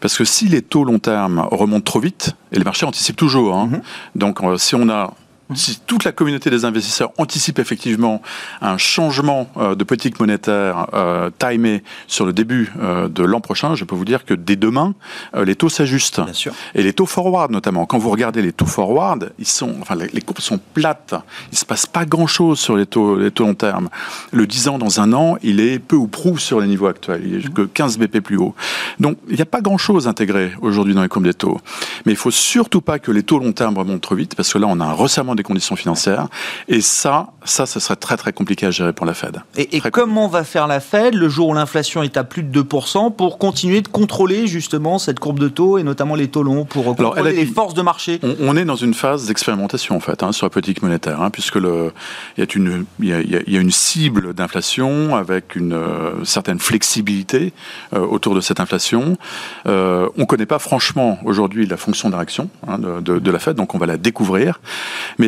Parce que si les taux long terme remontent trop vite, et les marchés anticipent toujours, hein, mm-hmm. donc euh, si on a si toute la communauté des investisseurs anticipe effectivement un changement euh, de politique monétaire euh, timé sur le début euh, de l'an prochain, je peux vous dire que dès demain, euh, les taux s'ajustent. Et les taux forward notamment. Quand vous regardez les taux forward, ils sont, enfin, les, courbes sont plates. Il se passe pas grand-chose sur les taux, les taux long terme. Le 10 ans dans un an, il est peu ou prou sur les niveaux actuels. Il est que 15 BP plus haut. Donc, il n'y a pas grand-chose intégré aujourd'hui dans les courbes des taux. Mais il faut surtout pas que les taux long terme remontent trop vite, parce que là, on a un resserrement des conditions financières. Et ça, ça, ce serait très très compliqué à gérer pour la Fed. Et, comment va faire la Fed le jour où l'inflation est à plus de 2% pour continuer de contrôler justement cette courbe de taux et notamment les taux longs pour contrôler les forces de marché? On, est dans une phase d'expérimentation en fait hein, sur la politique monétaire, hein, puisque le, il y a une, il y a, une cible d'inflation avec une euh, certaine flexibilité euh, autour de cette inflation. Euh, on ne connaît pas franchement aujourd'hui la fonction hein, de, de la Fed, donc on va la découvrir. Mais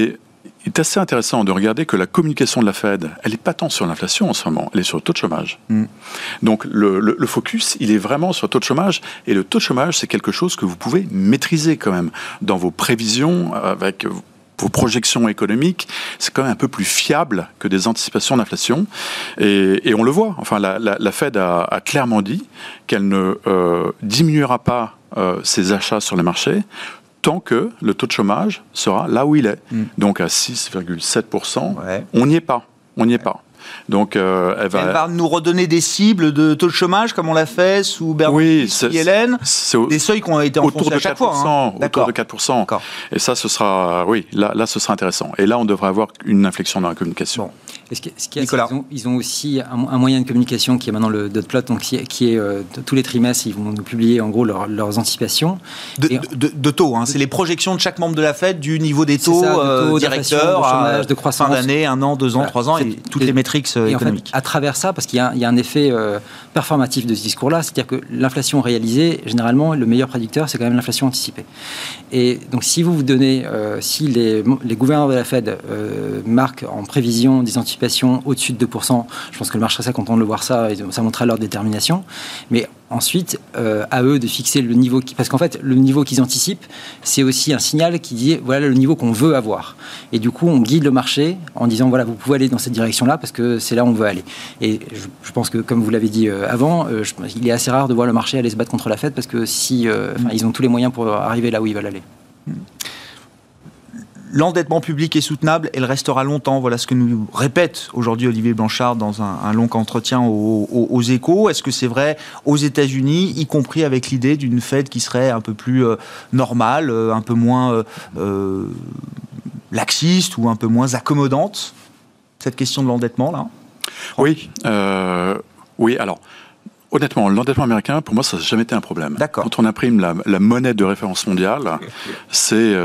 il est assez intéressant de regarder que la communication de la Fed, elle n'est pas tant sur l'inflation en ce moment, elle est sur le taux de chômage. Mm. Donc le, focus, il est vraiment sur le taux de chômage, et le taux de chômage, c'est quelque chose que vous pouvez maîtriser quand même dans vos prévisions, avec vos projections économiques, c'est quand même un peu plus fiable que des anticipations d'inflation. Et, on le voit, enfin la, Fed a, clairement dit qu'elle ne euh, diminuera pas euh, ses achats sur les marchés tant que le taux de chômage sera là où il est. Hmm. Donc à 6,7%, on n'y est pas. On n'y est pas. Donc, euh, elle, va... nous redonner des cibles de taux de chômage, comme on l'a fait sous Bernie oui, Hélène. Des seuils qui ont été enfoncés à chaque fois. Hein. Autour de 4%. Et ça, ce sera, oui, là, là, ce sera intéressant. Et là, on devrait avoir une inflexion dans la communication. Ce ils, ont, aussi un, moyen de communication qui est maintenant le dot donc qui est, euh, tous les trimestres, ils vont nous publier en gros leurs anticipations. De, taux, hein. c'est les projections de chaque membre de la Fed du niveau des taux, euh, directeurs, de, chômage, de croissance. fin d'année, un an, deux ans, trois ans, et toutes les métriques et à travers ça, parce qu'il y, a un effet euh, performatif de ce discours-là, c'est-à-dire que l'inflation réalisée, généralement, le meilleur prédicteur, c'est quand même l'inflation anticipée. Et donc, si vous vous donnez, euh, si les, les, gouverneurs de la Fed euh, marquent en prévision des anticipations au-dessus de 2%, je pense que le marché serait content de le voir ça, et ça montrera leur détermination. Mais ensuite, à eux de fixer le niveau, qui, parce qu'en fait, le niveau qu'ils anticipent, c'est aussi un signal qui dit voilà le niveau qu'on veut avoir. Et du coup, on guide le marché en disant voilà, vous pouvez aller dans cette direction-là parce que c'est là où on veut aller. Et je, pense que, comme vous l'avez dit avant, il est assez rare de voir le marché aller se battre contre la Fed parce que si, euh, ils ont tous les moyens pour arriver là où ils veulent aller. L'endettement public est soutenable, elle restera longtemps. Voilà ce que nous répète aujourd'hui Olivier Blanchard dans un, long entretien aux, échos. Est-ce que c'est vrai aux États-Unis, y compris avec l'idée d'une Fed qui serait un peu plus euh, normale, euh, un peu moins laxiste ou un peu moins accommodante? Cette question de l'endettement, là? Oui, euh, oui. Alors. Honnêtement, l'endettement américain, pour moi, ça n'a jamais été un problème. D'accord. Quand on imprime la, la, monnaie de référence mondiale, c'est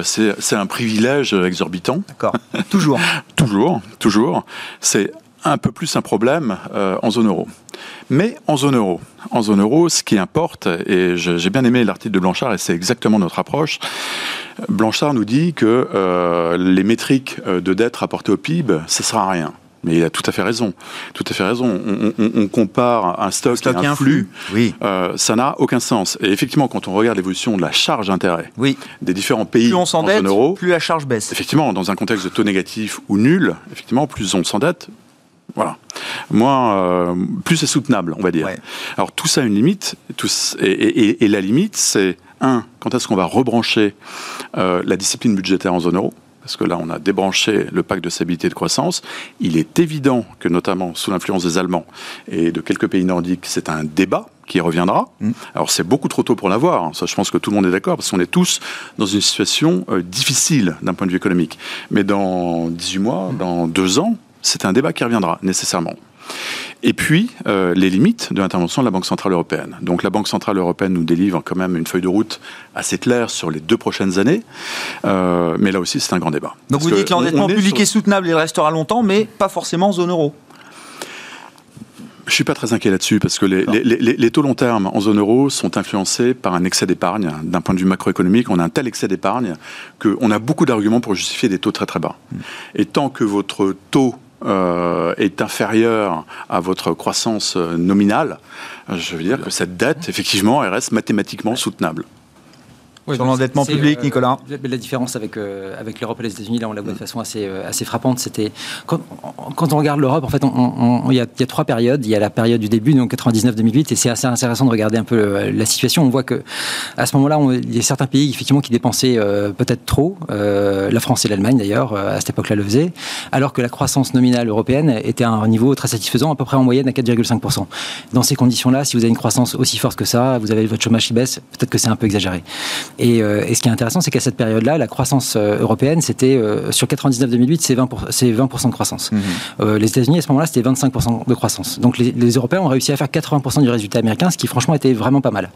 un privilège exorbitant. D'accord. Toujours. toujours, toujours. C'est un peu plus un problème euh, en zone euro. Mais en zone euro, en zone euro, ce qui importe, et j'ai bien aimé l'article de Blanchard, et c'est exactement notre approche. Blanchard nous dit que euh, les métriques euh, de dette rapportées au PIB, ça ne sera à rien. Mais il a tout à fait raison. Tout à fait raison. On, on, on compare un stock, stock et un, flux. Oui. Euh, ça n'a aucun sens. Et effectivement, quand on regarde l'évolution de la charge d'intérêt oui. des différents pays plus on en zone euro, plus la charge baisse. Effectivement, dans un contexte de taux négatif ou nul, effectivement, plus on s'endette, voilà. Moins, euh, plus c'est soutenable, on va dire. Ouais. Alors tout ça a une limite, tout, et, et, et, la limite, c'est un, quand est-ce qu'on va rebrancher euh, la discipline budgétaire en zone euro? Parce que là, on a débranché le pacte de stabilité et de croissance. Il est évident que, notamment sous l'influence des Allemands et de quelques pays nordiques, c'est un débat qui reviendra. Mmh. Alors, c'est beaucoup trop tôt pour l'avoir. Ça, je pense que tout le monde est d'accord, parce qu'on est tous dans une situation euh, difficile d'un point de vue économique. Mais dans 18 mois, mmh. dans deux ans, c'est un débat qui reviendra nécessairement. Et puis, euh, les limites de l'intervention de la Banque Centrale Européenne. Donc la Banque Centrale Européenne nous délivre quand même une feuille de route assez claire sur les deux prochaines années. Euh, mais là aussi, c'est un grand débat. Donc Parce vous dites que l'endettement public sur... est soutenable, il restera longtemps, mais pas forcément en zone euro je suis pas très inquiet là-dessus parce que les, les, les, les, taux long terme en zone euro sont influencés par un excès d'épargne. D'un point de vue macroéconomique, on a un tel excès d'épargne qu'on a beaucoup d'arguments pour justifier des taux très très bas. Mm. Et tant que votre taux euh, est inférieur à votre croissance nominale, je veux dire que cette dette, effectivement, elle reste mathématiquement soutenable. Oui, sur l'endettement public, euh, Nicolas La différence avec, euh, avec l'Europe et les États-Unis, là, on la voit de façon assez, euh, assez frappante. C'était quand, quand, on regarde l'Europe, en fait, il y, a, y, a trois périodes. Il y a la période du début, donc 99-2008, et c'est assez intéressant de regarder un peu le, la situation. On voit que à ce moment-là, il y a certains pays effectivement qui dépensaient euh, peut-être trop. Euh, la France et l'Allemagne, d'ailleurs, à cette époque-là, le faisaient, alors que la croissance nominale européenne était à un niveau très satisfaisant, à peu près en moyenne à 4,5%. Dans ces conditions-là, si vous avez une croissance aussi forte que ça, vous avez votre chômage qui baisse, peut-être que c'est un peu exagéré. Et, euh, et, ce qui est intéressant, c'est qu'à cette période-là, la croissance européenne, c'était euh, sur 99-2008, c'est 20%, 20 de croissance. Mmh. Euh, les États-Unis, à ce moment-là, c'était 25% de croissance. Donc les, les, Européens ont réussi à faire 80% du résultat américain, ce qui franchement était vraiment pas mal.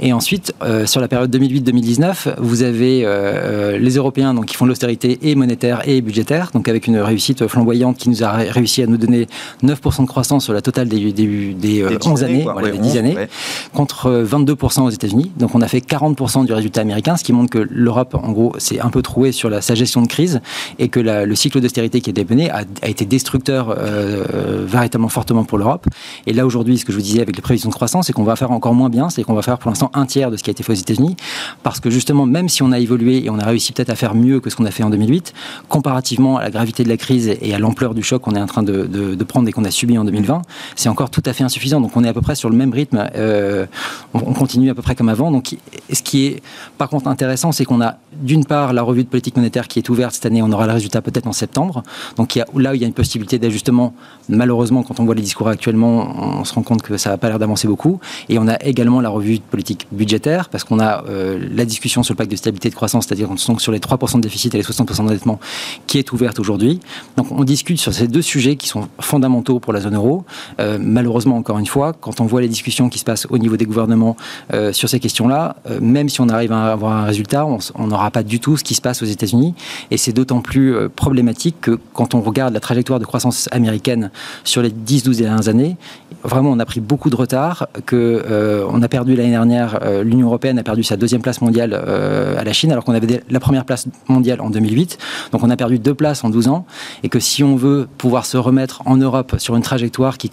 Et ensuite, euh, sur la période 2008-2019, vous avez euh, les Européens donc, qui font l'austérité et monétaire et budgétaire, donc avec une réussite flamboyante qui nous a réussi à nous donner 9% de croissance sur la totale des, des, des 11 années, quoi, voilà, ouais, des 10 années, ouais. contre 22% aux États-Unis. Donc on a fait 40% du résultat américain, ce qui montre que l'Europe, en gros, s'est un peu trouée sur sa gestion de crise et que le cycle d'austérité qui a été mené a, été destructeur euh, véritablement fortement pour l'Europe. Et là, aujourd'hui, ce que je vous disais avec les prévisions de croissance, c'est qu'on va faire encore moins bien, c'est qu'on va faire pour l'instant un tiers de ce qui a été fait aux États-Unis, parce que justement, même si on a évolué et on a réussi peut-être à faire mieux que ce qu'on a fait en 2008, comparativement à la gravité de la crise et à l'ampleur du choc qu'on est en train de prendre et qu'on a subi en 2020, c'est encore tout à fait insuffisant. Donc on est à peu près sur le même rythme, euh, on, on, continue à peu près comme avant. Donc ce qui est par contre intéressant, c'est qu'on a d'une part la revue de politique monétaire qui est ouverte cette année, on aura le résultat peut-être en septembre. Donc il y a, là où il y a une possibilité d'ajustement, malheureusement quand on voit les discours actuellement, on se rend compte que ça n'a pas l'air d'avancer beaucoup. Et on a également la revue de politique budgétaire, parce qu'on a euh, la discussion sur le pacte de stabilité et de croissance, c'est-à-dire sur les 3% de déficit et les 60% d'endettement, qui est ouverte aujourd'hui. Donc on discute sur ces deux sujets qui sont fondamentaux pour la zone euro. Euh, malheureusement, encore une fois, quand on voit les discussions qui se passent au niveau des gouvernements euh, sur ces questions-là, même si on arrive à avoir un résultat, on n'aura pas du tout ce qui se passe aux États-Unis. Et c'est d'autant plus euh, problématique que quand on regarde la trajectoire de croissance américaine sur les 10-12 dernières années, vraiment on a pris beaucoup de retard, que euh, on a perdu l'année dernière, euh, l'Union européenne a perdu sa deuxième place mondiale à la Chine, alors qu'on avait la première place mondiale en 2008. Donc on a perdu deux places en 12 ans, et que si on veut pouvoir se remettre en Europe sur une trajectoire qui,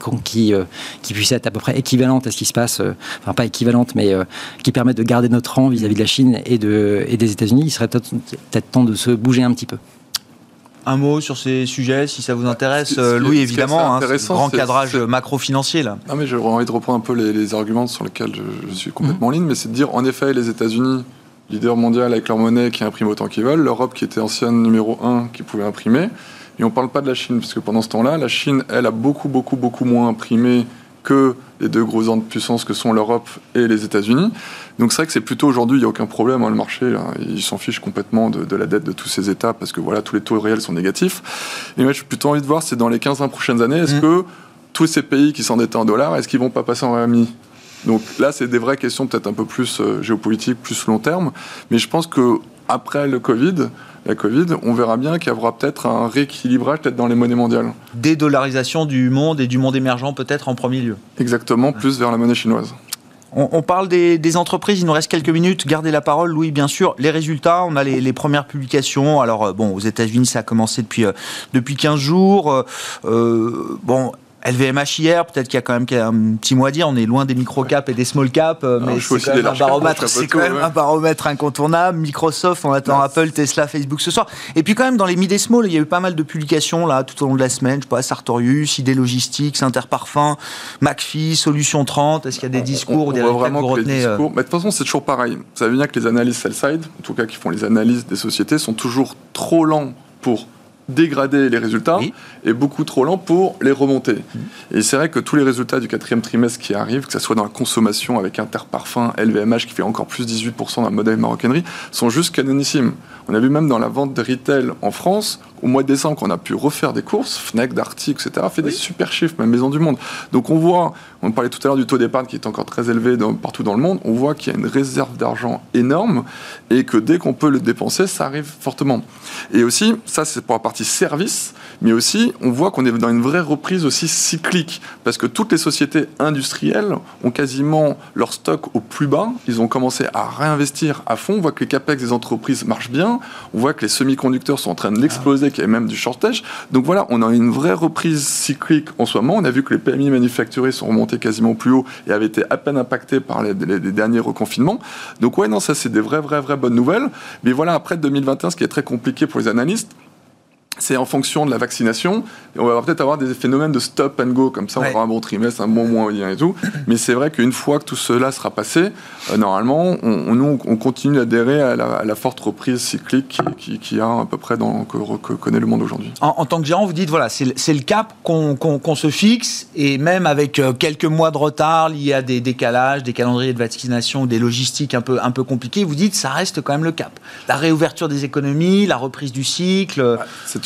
puisse être à peu près équivalente à ce qui se passe, enfin pas équivalente, mais qui permet de garder notre rang vis-à-vis -vis de la Chine et, de, et des États-Unis, il serait peut-être temps de se bouger un petit peu un mot sur ces sujets, si ça vous intéresse, euh, Louis, évidemment, hein, grand cadrage macro-financier là. Non, mais j'aurais envie de reprendre un peu les, les arguments sur lesquels je, je suis complètement mmh. en ligne, mais c'est de dire, en effet, les États-Unis, leader mondial avec leur monnaie qui imprime autant qu'ils veulent, l'Europe qui était ancienne numéro 1 qui pouvait imprimer, et on ne parle pas de la Chine, parce que pendant ce temps-là, la Chine, elle, a beaucoup, beaucoup, beaucoup moins imprimé que les deux grosses puissances que sont l'Europe et les États-Unis. Donc c'est vrai que c'est plutôt aujourd'hui, il n'y a aucun problème, hein, le marché, là, il s'en fiche complètement de, de, la dette de tous ces États parce que voilà, tous les taux réels sont négatifs. Et moi, j'ai plutôt envie de voir, c'est dans les 15-20 prochaines années, est-ce mmh. que tous ces pays qui s'endettaient en dollars, est-ce qu'ils vont pas passer en RMI donc là, c'est des vraies questions peut-être un peu plus euh, géopolitiques, plus long terme. Mais je pense que après le Covid, la Covid, on verra bien qu'il y aura peut-être un rééquilibrage peut-être dans les monnaies mondiales. Dédollarisation du monde et du monde émergent peut-être en premier lieu. Exactement, plus vers la monnaie chinoise. On, parle des, entreprises, il nous reste quelques minutes. Gardez la parole, Louis, bien sûr. Les résultats, on a les, premières publications. Alors, euh, bon, aux États-Unis, ça a commencé depuis, euh, depuis 15 jours. bon, LVMH hier, peut-être qu'il y a quand même un petit mot à dire. On est loin des micro-caps et des small-caps, euh, mais c'est quand, même un baromètre, c'est quand même un baromètre incontournable. Microsoft, on attend Apple, Tesla, Facebook ce soir. Et puis quand même, dans les mid et small, il y a eu pas mal de publications là tout au long de la semaine. Je sais pas, Sartorius, ID Logistics, Interparfum, McPhee, Solution 30. Est-ce qu'il y a des discours ou des vraiment que, les euh discours. Mais de toute façon, c'est toujours pareil. Ça veut dire que les analyses sell-side, en tout cas qui font les analyses des sociétés, sont toujours trop lents pour dégrader les résultats et beaucoup trop lent pour les remonter. Mmh. Et c'est vrai que tous les résultats du quatrième trimestre qui arrivent, que ce soit dans la consommation avec Interparfum, LVMH qui fait encore plus 18% dans le modèle maroquinerie, sont juste canonissimes. On a vu même dans la vente de retail en France, au mois de décembre, qu'on a pu refaire des courses, Fnac, Darty, etc., fait des super chiffres, même Maison du Monde. Donc on voit, on parlait tout à l'heure du taux d'épargne qui est encore très élevé partout dans le monde, on voit qu'il y a une réserve d'argent énorme et que dès qu'on peut le dépenser, ça arrive fortement. Et aussi, ça c'est pour la partie service, mais aussi on voit qu'on est dans une vraie reprise aussi cyclique, parce que toutes les sociétés industrielles ont quasiment leur stock au plus bas, ils ont commencé à réinvestir à fond, on voit que les capex des entreprises marchent bien, on voit que les semi-conducteurs sont en train d'exploser, qu'il a même du shortage. Donc voilà, on a une vraie reprise cyclique en ce moment. On a vu que les PMI manufacturés sont remontés quasiment plus haut et avaient été à peine impactés par les, derniers reconfinements. Donc ouais, non, ça c'est des vraies, vraies, vraies bonnes nouvelles. Mais voilà, après 2021, ce qui est très compliqué pour les analystes, c'est en fonction de la vaccination. on va peut-être avoir des phénomènes de stop and go, comme ça on aura un bon trimestre, un bon mois et tout. Mais c'est vrai qu'une fois que tout cela sera passé, euh, normalement, on, nous, on continue d'adhérer à, la, forte reprise cyclique qui, qui, a à peu près dans, que, connaît le monde aujourd'hui. En, tant que gérant, vous dites, voilà, c'est le cap qu'on se fixe, et même avec euh, quelques mois de retard liés à des décalages, des calendriers de vaccination, des logistiques un peu, un peu compliquées, vous dites, ça reste quand même le cap. La réouverture des économies, la reprise du cycle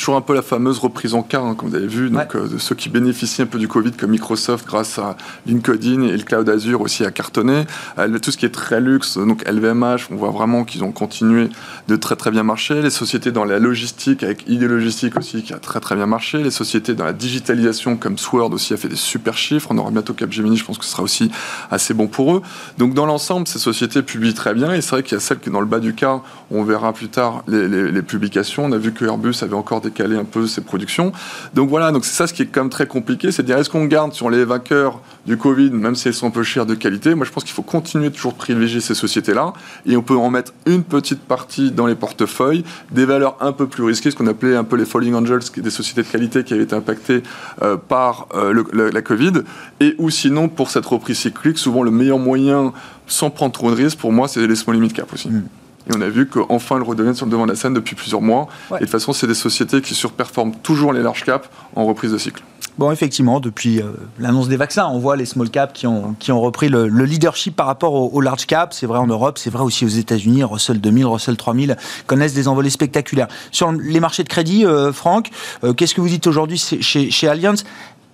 toujours un peu la fameuse reprise en cas, hein, comme vous avez vu. Donc, euh, de ceux qui bénéficient un peu du Covid, comme Microsoft, grâce à LinkedIn et le cloud Azure aussi a cartonné. Euh, tout ce qui est très luxe, donc LVMH, on voit vraiment qu'ils ont continué de très très bien marcher. Les sociétés dans la logistique, avec ID Logistique aussi, qui a très très bien marché. Les sociétés dans la digitalisation, comme Sword aussi, a fait des super chiffres. On aura bientôt Capgemini, je pense que ce sera aussi assez bon pour eux. Donc, dans l'ensemble, ces sociétés publient très bien. Et c'est vrai qu'il y a celles qui, dans le bas du cas, on verra plus tard les, les publications. On a vu que Airbus avait encore des caler un peu ses productions. Donc voilà, donc c'est ça ce qui est quand même très compliqué, c'est de dire est-ce qu'on garde sur les vainqueurs du Covid, même si elles sont un peu chères de qualité? Moi, je pense qu'il faut continuer de toujours privilégier ces sociétés-là et on peut en mettre une petite partie dans les portefeuilles, des valeurs un peu plus risquées, ce qu'on appelait un peu les falling angels, des sociétés de qualité qui avaient été impactées euh, par euh, la Covid, et ou sinon pour cette reprise cyclique, souvent le meilleur moyen sans prendre trop de risques, pour moi, c'est les small limit cap aussi. Mm. Et on a vu qu'enfin, le redevient sur le devant de la scène depuis plusieurs mois. Et de toute façon, c'est des sociétés qui surperforment toujours les large caps en reprise de cycle. Bon, effectivement, depuis euh, l'annonce des vaccins, on voit les small caps qui ont, qui ont repris le, leadership par rapport aux, large caps. C'est vrai en Europe, c'est vrai aussi aux États-Unis. Russell 2000, Russell 3000 connaissent des envolées spectaculaires. Sur les marchés de crédit, euh, Franck, euh, qu'est-ce que vous dites aujourd'hui chez, chez Allianz?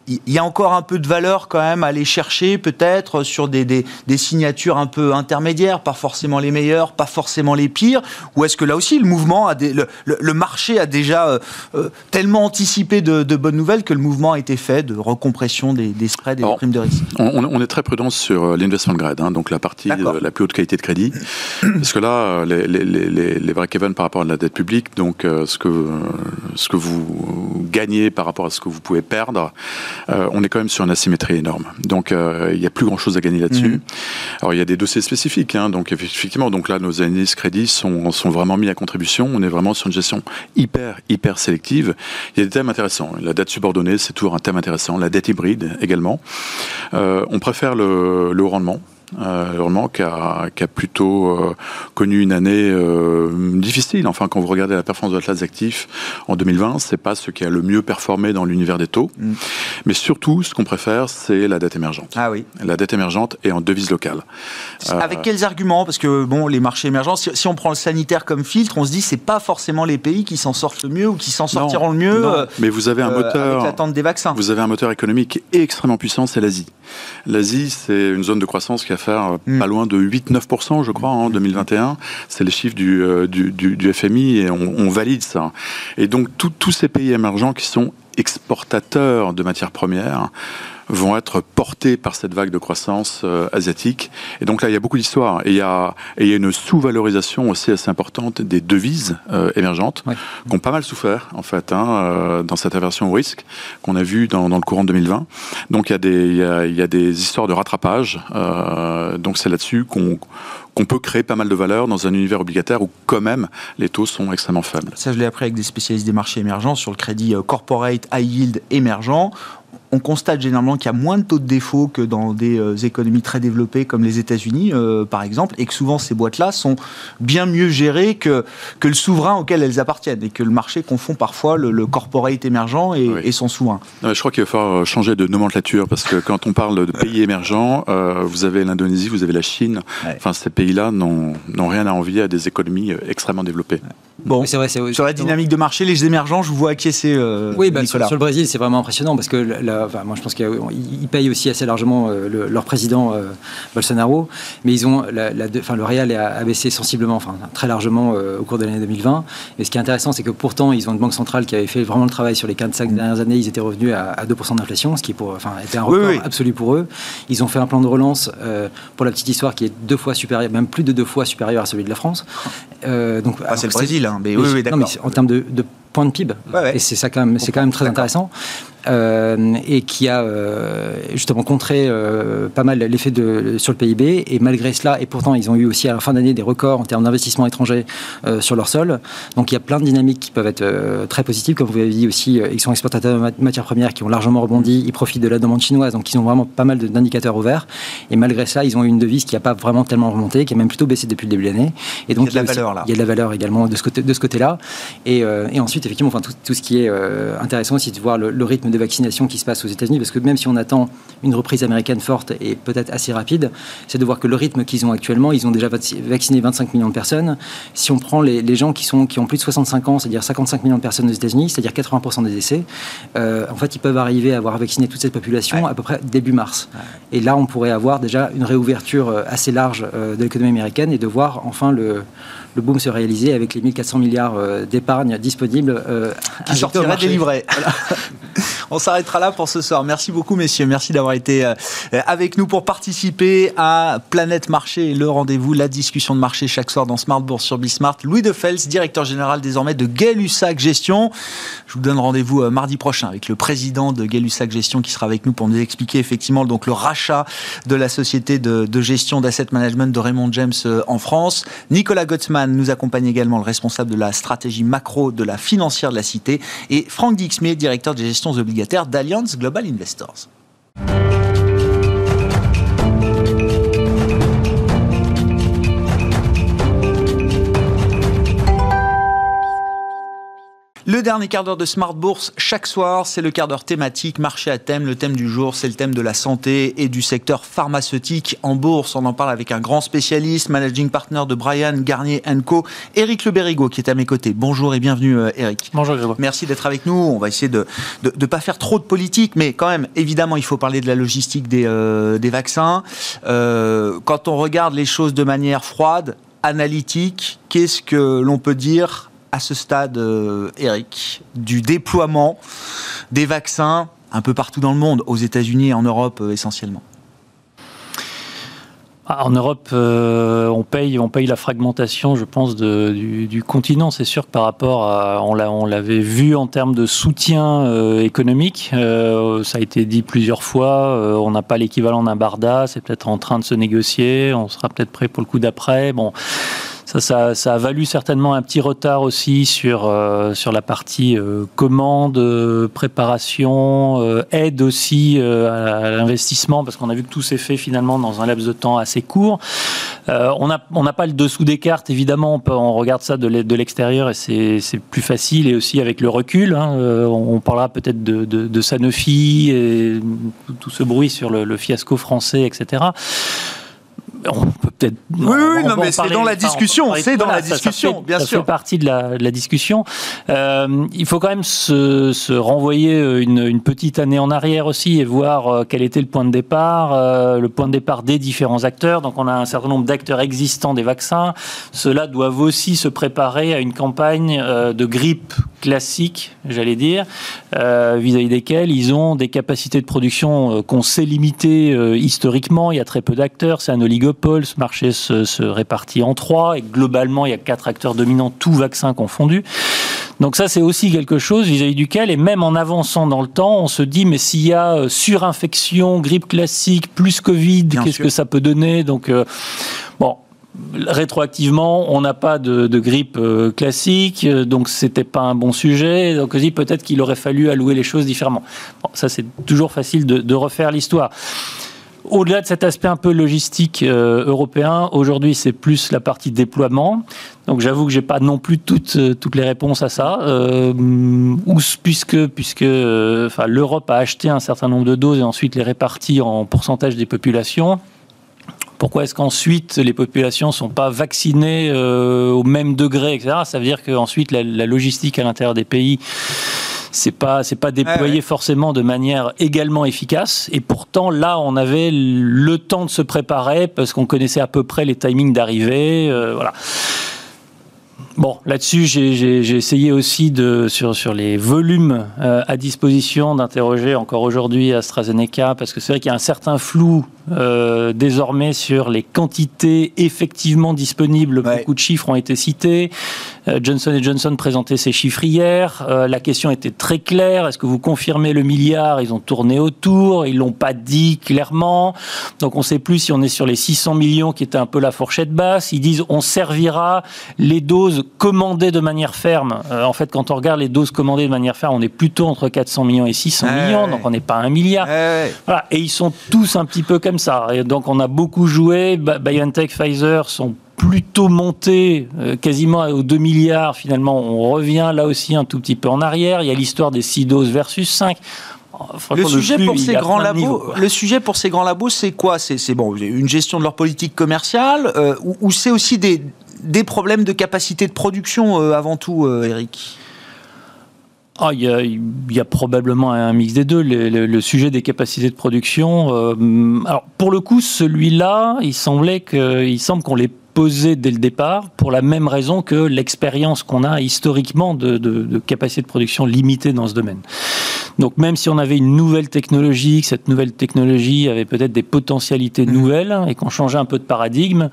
Il y a encore un peu de valeur quand même à aller chercher peut-être sur des, des, signatures un peu intermédiaires, pas forcément les meilleures, pas forcément les pires, ou est-ce que là aussi le mouvement, a des, le, marché a déjà euh, euh, tellement anticipé de, bonnes nouvelles que le mouvement a été fait de recompression des, des spreads et des primes de risque? On, est très prudent sur euh, l'investment grade, hein, donc la partie de la plus haute qualité de crédit, parce que là, les, les, les, les break-even par rapport à la dette publique, donc ce, que, ce que vous gagnez par rapport à ce que vous pouvez perdre, euh, on est quand même sur une asymétrie énorme. Donc euh, il n'y a plus grand-chose à gagner là-dessus. Mhm. Alors il y a des dossiers spécifiques. Hein, donc effectivement, donc là nos analyses crédits sont, sont vraiment mis à contribution. On est vraiment sur une gestion hyper hyper sélective. Il y a des thèmes intéressants. La dette subordonnée, c'est toujours un thème intéressant. La dette hybride également. Euh, on préfère le, le haut rendement. Vraiment qui a, qui a plutôt connu une année difficile. Enfin, quand vous regardez la performance de l'Atlas actif en 2020, c'est pas ce qui a le mieux performé dans l'univers des taux. Mm. Mais surtout, ce qu'on préfère, c'est la dette émergente. Ah oui. La dette émergente est en devise locale. Avec quels arguments? Parce que bon, les marchés émergents, si, on prend le sanitaire comme filtre, on se dit c'est pas forcément les pays qui s'en sortent le mieux ou qui s'en sortiront le mieux. mais vous avez un moteur. Avec des vaccins. Vous avez un moteur économique extrêmement puissant, c'est l'Asie. L'Asie, c'est une zone de croissance qui va faire mm. pas loin de 8-9%, je crois, en 2021. C'est les chiffres du, du, du, FMI et on, valide ça. Et donc, tous ces pays émergents qui sont exportateurs de matières premières vont être portés par cette vague de croissance euh, asiatique. Et donc là, il y a beaucoup d'histoires. Et il y a, et il y a une sous-valorisation aussi assez importante des devises euh, émergentes, qui ont pas mal souffert, en fait, hein, euh, dans cette aversion au risque qu'on a vu dans, dans, le courant de 2020. Donc il y a des, il y a, il y a des histoires de rattrapage. donc c'est là-dessus qu'on qu'on peut créer pas mal de valeur dans un univers obligataire où quand même les taux sont extrêmement faibles. Ça, je l'ai appris avec des spécialistes des marchés émergents sur le crédit corporate high yield émergent on constate généralement qu'il y a moins de taux de défaut que dans des euh, économies très développées comme les États-Unis, euh, par exemple, et que souvent ces boîtes-là sont bien mieux gérées que, que le souverain auquel elles appartiennent, et que le marché confond parfois le, corporate émergent et, son souverain. je crois qu'il va falloir changer de nomenclature, parce que quand on parle de pays émergents, euh, vous avez l'Indonésie, vous avez la Chine, enfin ces pays-là n'ont rien à envier à des économies extrêmement développées. Bon, c'est vrai, sur la dynamique de marché, les émergents, je vous vois acquiescer. oui, bah, sur, le Brésil, c'est vraiment impressionnant parce que la, moi je pense qu'ils payent aussi assez largement euh, leur président euh, Bolsonaro, mais ils ont, la, enfin, le réel a, baissé sensiblement, enfin très largement euh, au cours de l'année 2020. Et ce qui est intéressant, c'est que pourtant ils ont une banque centrale qui avait fait vraiment le travail sur les 4-5 dernières années. Ils étaient revenus à, 2% d'inflation, ce qui pour, enfin, était un record absolu pour eux. Ils ont fait un plan de relance pour la petite histoire qui est deux fois supérieur, même plus de deux fois supérieur à celui de la France. donc, ah, c'est le Brésil, hein, mais, oui, d'accord. En termes de, de points de PIB, et c'est ça quand même, c'est quand même très intéressant. Euh, et qui a euh, justement contré euh, pas mal l'effet de, sur le PIB. Et malgré cela, et pourtant ils ont eu aussi à la fin d'année des records en termes d'investissement étranger sur leur sol. Donc il y a plein de dynamiques qui peuvent être très positives. Comme vous avez dit aussi, ils sont exportateurs de matières premières qui ont largement rebondi. Ils profitent de la demande chinoise, donc ils ont vraiment pas mal d'indicateurs ouverts. Et malgré ça, ils ont eu une devise qui n'a pas vraiment tellement remonté, qui a même plutôt baissé depuis le début de l'année. Et donc il y a de la valeur là. Il y a de la valeur également de ce côté côté-là. Et, et, ensuite, effectivement, enfin tout, tout ce qui est intéressant aussi de voir le, le rythme de vaccination qui se passe aux États-Unis, parce que même si on attend une reprise américaine forte et peut-être assez rapide, c'est de voir que le rythme qu'ils ont actuellement, ils ont déjà vacciné 25 millions de personnes. Si on prend les, gens qui, sont, qui ont plus de 65 ans, c'est-à-dire 55 millions de personnes aux États-Unis, c'est-à-dire 80% des décès, euh, en fait, ils peuvent arriver à avoir vacciné toute cette population à peu près début mars. Et là, on pourrait avoir déjà une réouverture euh, assez large euh, de l'économie américaine et de voir enfin le, le boom se réaliser avec les 1400 milliards d'épargne disponibles. qui sortiraient des livrets. On s'arrêtera là pour ce soir. Merci beaucoup, messieurs. Merci d'avoir été euh, avec nous pour participer à Planète Marché, le rendez-vous, la discussion de marché chaque soir dans Smart Bourse sur Bismart. Louis de Fels, directeur général désormais de Gay-Lussac Gestion. Je vous donne rendez-vous euh, mardi prochain avec le président de Gay-Lussac Gestion qui sera avec nous pour nous expliquer effectivement donc le rachat de la société de, de gestion d'asset management de Raymond James euh, en France. Nicolas Nous accompagne également, le responsable de la stratégie macro de la financière de la cité. Et Franck Dixmé, directeur des gestions obligatoires d'Alliance Global Investors. Le dernier quart d'heure de Smart Bourse, chaque soir, c'est le quart d'heure thématique, marché à thème. Le thème du jour, c'est le thème de la santé et du secteur pharmaceutique en bourse. On en parle avec un grand spécialiste, managing partner de Brian Garnier Co, Eric Le Berrigo, qui est à mes côtés. Bonjour et bienvenue, Eric. Euh, Bonjour, Merci d'être avec nous. On va essayer de ne pas faire trop de politique, mais quand même, évidemment, il faut parler de la logistique des, euh, des vaccins. Euh, quand on regarde les choses de manière froide, analytique, qu'est-ce que l'on peut dire à ce stade, euh, Eric, du déploiement des vaccins un peu partout dans le monde, aux États-Unis et en Europe euh, essentiellement ah, en Europe, euh, on, paye, on paye la fragmentation, je pense, du, continent. C'est sûr que par rapport à. On l'avait vu en termes de soutien économique. ça a été dit plusieurs fois. on n'a pas l'équivalent d'un Barda. C'est peut-être en train de se négocier. On sera peut-être prêt pour le coup d'après. Bon Ça, ça, a valu certainement un petit retard aussi sur, euh, sur la partie euh, commande, euh, préparation, aide aussi à l'investissement, parce qu'on a vu que tout s'est fait finalement dans un laps de temps assez court. on n'a on pas le dessous des cartes, évidemment, on, peut, on regarde ça de l'extérieur et c'est plus facile, et aussi avec le recul. Hein, on parlera peut-être de, de, de, Sanofi et tout ce bruit sur le, le fiasco français, etc on peut peut-être. Oui, oui, non, mais c'est dans la discussion. C'est dans la discussion, bien sûr. Ça fait partie de la, de la discussion. Euh, il faut quand même se, se renvoyer euh, une, une, petite année en arrière aussi et voir euh, quel était le point de départ, euh, le point de départ des différents acteurs. Donc, on a un certain nombre d'acteurs existants des vaccins. Ceux-là doivent aussi se préparer à une campagne de grippe classique, j'allais dire, vis-à-vis -vis desquels ils ont des capacités de production qu'on sait limitées historiquement. Il y a très peu d'acteurs. C'est un oligo ce marché se, répartit en trois et globalement il y a quatre acteurs dominants, tous vaccins confondus. Donc ça c'est aussi quelque chose vis-à-vis duquel et même en avançant dans le temps, on se dit mais s'il y a euh, surinfection, grippe classique plus Covid, qu'est-ce que ça peut donner? Donc euh, bon, rétroactivement, on n'a pas de, grippe euh, classique, donc c'était pas un bon sujet. Donc peut-être qu'il aurait fallu allouer les choses différemment. Bon, ça c'est toujours facile de, de refaire l'histoire. Au-delà de cet aspect un peu logistique euh, européen, aujourd'hui c'est plus la partie déploiement. Donc j'avoue que j'ai pas non plus toutes, euh, toutes les réponses à ça. Euh, puisque puisque enfin, l'Europe a acheté un certain nombre de doses et ensuite les répartit en pourcentage des populations. Pourquoi est-ce qu'ensuite les populations sont pas vaccinées au même degré, etc. Ça veut dire qu'ensuite la, la logistique à l'intérieur des pays c'est pas c'est pas déployé forcément de manière également efficace. Et pourtant là, on avait le temps de se préparer parce qu'on connaissait à peu près les timings d'arrivée. Euh, voilà. Bon, là-dessus, j'ai essayé aussi de, sur, sur les volumes euh, à disposition d'interroger encore aujourd'hui AstraZeneca, parce que c'est vrai qu'il y a un certain flou euh, désormais sur les quantités effectivement disponibles. Beaucoup de chiffres ont été cités. Euh, Johnson Johnson présentait ses chiffres hier. Euh, la question était très claire. Est-ce que vous confirmez le milliard? Ils ont tourné autour. Ils l'ont pas dit clairement. Donc on ne sait plus si on est sur les 600 millions qui était un peu la fourchette basse. Ils disent on servira les doses commandées de manière ferme. en fait, quand on regarde les doses commandées de manière ferme, on est plutôt entre 400 millions et 600 millions. Donc on n'est pas un milliard. Voilà. Et ils sont tous un petit peu comme ça. Et donc on a beaucoup joué. BioNTech, Pfizer sont plutôt montés euh, quasiment aux 2 milliards. Finalement, on revient là aussi un tout petit peu en arrière. Il y a l'histoire des 6 doses versus 5. Le sujet, pour ces grands labos, le sujet pour ces grands labos, c'est quoi? C'est bon, une gestion de leur politique commerciale euh, ou, c'est aussi des, des, problèmes de capacité de production euh, avant tout, Eric? Ah, il, y a, y a, probablement un mix des deux. Le, le, sujet des capacités de production. Euh, alors, pour le coup, celui-là, il semblait que, il semble qu'on l'ait dès le départ pour la même raison que l'expérience qu'on a historiquement de, de, de capacité de production limitée dans ce domaine. Donc même si on avait une nouvelle technologie, que cette nouvelle technologie avait peut-être des potentialités mmh. nouvelles et qu'on changeait un peu de paradigme,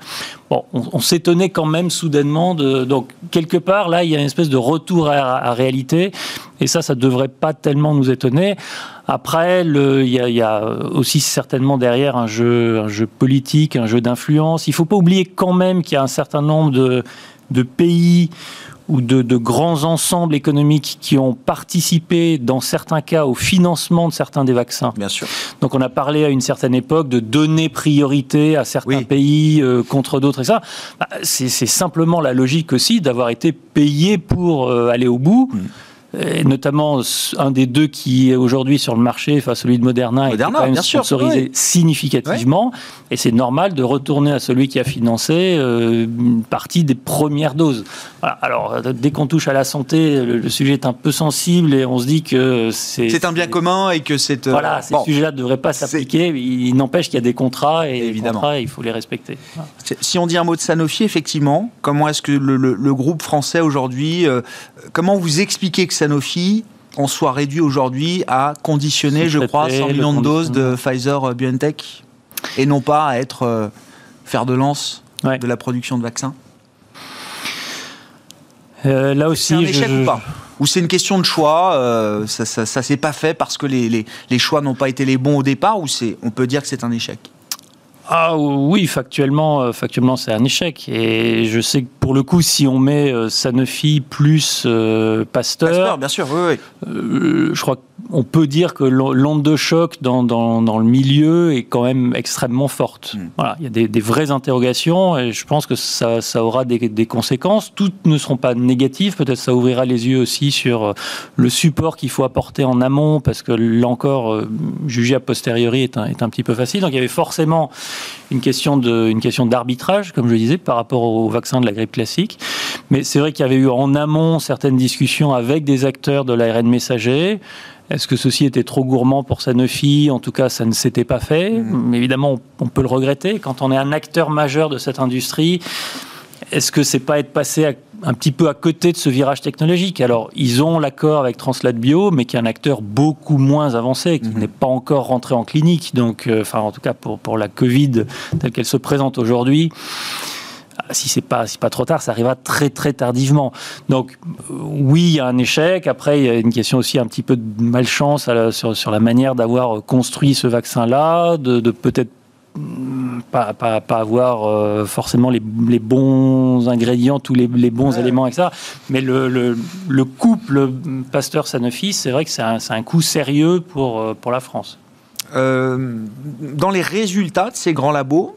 bon, on, s'étonnait quand même soudainement de. Donc quelque part là, il y a une espèce de retour à, à réalité et ça, ça devrait pas tellement nous étonner. Après, il y, y, a aussi certainement derrière un jeu, un jeu politique, un jeu d'influence. Il faut pas oublier quand même qu'il y a un certain nombre de, de pays ou de, de, grands ensembles économiques qui ont participé, dans certains cas, au financement de certains des vaccins. Bien sûr. Donc, on a parlé à une certaine époque de donner priorité à certains pays euh, contre d'autres et ça. Bah, c'est simplement la logique aussi d'avoir été payé pour euh, aller au bout. Mmh et notamment un des deux qui est aujourd'hui sur le marché, enfin celui de Moderna, est quand même sponsorisé significativement. Et c'est normal de retourner à celui qui a financé euh, une partie des premières doses. Alors, euh, dès qu'on touche à la santé, le, sujet est un peu sensible et on se dit que c'est... C'est un bien commun et que c'est... Euh, voilà, ces sujets-là ne devraient pas s'appliquer. Il n'empêche qu'il y a des contrats et Évidemment. les contrats, il faut les respecter. Si on dit un mot de Sanofi, effectivement, comment est-ce que le, groupe français aujourd'hui, comment vous expliquez que Sanofi en soit réduit aujourd'hui à conditionner, je crois, 100 millions de doses de Pfizer-BioNTech et non pas à être euh, fer de lance de la production de vaccins. Euh, Là aussi, c'est un échec ou pas ou c'est une question de choix, euh, ça, ça, s'est pas fait parce que les, les, les choix n'ont pas été les bons au départ, ou c'est, on peut dire que c'est un échec? Ah oui, factuellement, euh, factuellement c'est un échec. Et je sais que pour le coup, si on met euh, Sanofi plus euh, Pasteur, Pasteur, bien sûr, oui, oui. je crois qu'on peut dire que l'onde de choc dans, dans, dans, le milieu est quand même extrêmement forte. Mm. Voilà, il y a des, des, vraies interrogations et je pense que ça, ça aura des, des, conséquences. Toutes ne seront pas négatives. Peut-être ça ouvrira les yeux aussi sur le support qu'il faut apporter en amont parce que là encore, juger a posteriori est un, est un petit peu facile. Donc il y avait forcément une question de, une question d'arbitrage, comme je le disais, par rapport au vaccin de la grippe classique. Mais c'est vrai qu'il y avait eu en amont certaines discussions avec des acteurs de l'ARN messager. Est-ce que ceci était trop gourmand pour Sanofi En tout cas, ça ne s'était pas fait. Mmh. Évidemment, on peut le regretter. Quand on est un acteur majeur de cette industrie, est-ce que c'est pas être passé un petit peu à côté de ce virage technologique? Alors, ils ont l'accord avec Translat Bio, mais qui est un acteur beaucoup moins avancé, qui mhm. n'est pas encore rentré en clinique. Donc, euh, enfin, en tout cas pour, pour la Covid telle qu'elle se présente aujourd'hui si c'est pas si pas trop tard, ça arrivera très très tardivement. Donc euh, oui, il y a un échec. Après, il y a une question aussi un petit peu de malchance sur, sur, la manière d'avoir construit ce vaccin-là, de, de peut-être pas, pas, pas, avoir euh, forcément les, les, bons ingrédients, tous les, les bons éléments avec ça. Mais le, le, le couple Pasteur-Sanofi, c'est vrai que c'est un, un coup sérieux pour, euh, pour la France. Euh, dans les résultats de ces grands labos,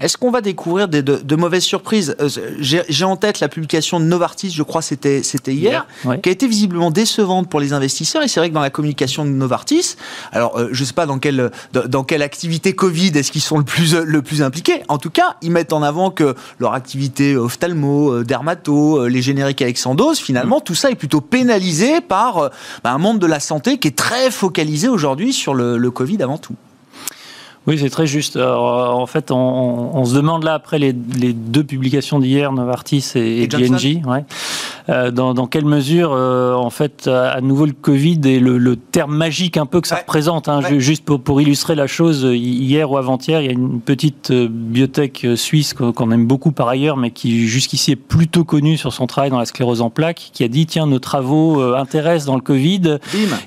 est-ce qu'on va découvrir des, de, mauvaises surprises euh, J'ai en tête la publication de Novartis, je crois c'était c'était hier, qui a été visiblement décevante pour les investisseurs. Et c'est vrai que dans la communication de Novartis, alors euh, je ne sais pas dans quelle dans quelle activité Covid est-ce qu'ils sont le plus le plus impliqués. En tout cas, ils mettent en avant que leur activité ophtalmo, euh, dermato, les génériques avec dose, finalement, mm. tout ça est plutôt pénalisé par bah, un monde de la santé qui est très focalisé aujourd'hui sur le, le Covid avant tout. Oui, c'est très juste. en fait, on, se demande là, après les, deux publications d'hier, Novartis et, et, GNG, ouais, euh, dans, quelle mesure, euh, en fait, à nouveau le Covid est le, terme magique un peu que ça représente. Hein, Juste pour, pour, illustrer la chose, hier ou avant-hier, il y a une petite euh, biotech suisse qu'on aime beaucoup par ailleurs, mais qui jusqu'ici est plutôt connue sur son travail dans la sclérose en plaques, qui a dit, tiens, nos travaux intéressent dans le Covid,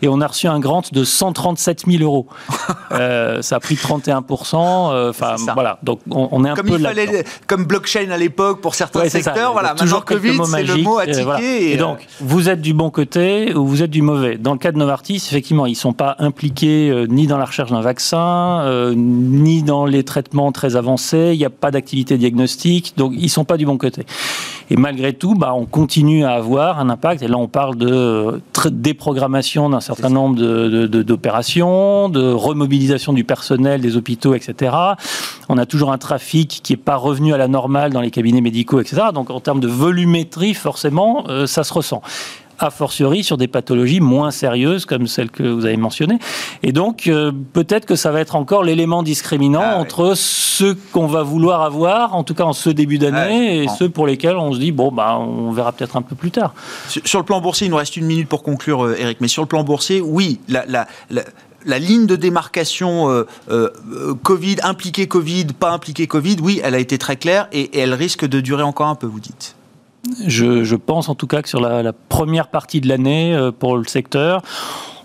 et on a reçu un grant de 137 000 euros. ça a pris 31 Enfin, voilà. Donc, on, est un comme peu il fallait, comme blockchain à l'époque pour certains secteurs. Voilà. Toujours Covid, c'est le mot à Et, donc, euh, vous êtes du bon côté ou vous êtes du mauvais? Dans le cas de Novartis, effectivement, ils sont pas impliqués euh, ni dans la recherche d'un vaccin, euh, ni dans les traitements très avancés. Il n'y a pas d'activité diagnostique, donc ils sont pas du bon côté. Et malgré tout, bah, on continue à avoir un impact. Et là, on parle de déprogrammation d'un certain nombre d'opérations, de, de, de remobilisation du personnel des hôpitaux, etc. On a toujours un trafic qui n'est pas revenu à la normale dans les cabinets médicaux, etc. Donc, en termes de volumétrie, forcément, euh, ça se ressent a fortiori sur des pathologies moins sérieuses comme celles que vous avez mentionnées. Et donc, euh, peut-être que ça va être encore l'élément discriminant ah entre ceux qu'on va vouloir avoir, en tout cas en ce début d'année, et ceux pour lesquels on se dit, bon, bah, on verra peut-être un peu plus tard. Sur, le plan boursier, il nous reste une minute pour conclure, euh, Eric, mais sur le plan boursier, oui, la, la, la ligne de démarcation euh, Covid, impliqué Covid, pas impliqué Covid, oui, elle a été très claire et, et, elle risque de durer encore un peu, vous dites. Je, pense en tout cas que sur la, première partie de l'année euh, pour le secteur,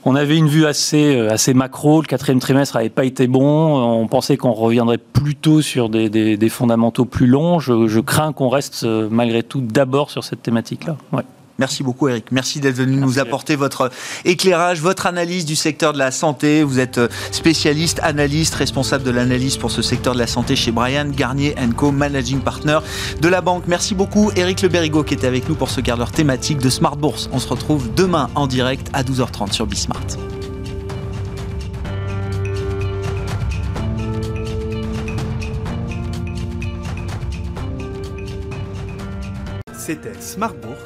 on avait une vue assez, euh, assez macro. Le quatrième trimestre n'avait pas été bon. On pensait qu'on reviendrait plutôt sur des, fondamentaux plus longs. Je, crains qu'on reste euh, malgré tout d'abord sur cette thématique-là. Merci beaucoup Eric. Merci d'être venu nous apporter votre éclairage, votre analyse du secteur de la santé. Vous êtes euh, spécialiste, analyste, responsable de l'analyse pour ce secteur de la santé chez Brian Garnier Co, managing partner de la banque. Merci beaucoup Eric Le Berigo qui était avec nous pour ce quart d'heure thématique de Smart Bourse. On se retrouve demain en direct à 12h30 sur Bismart. C'était Smart Bourse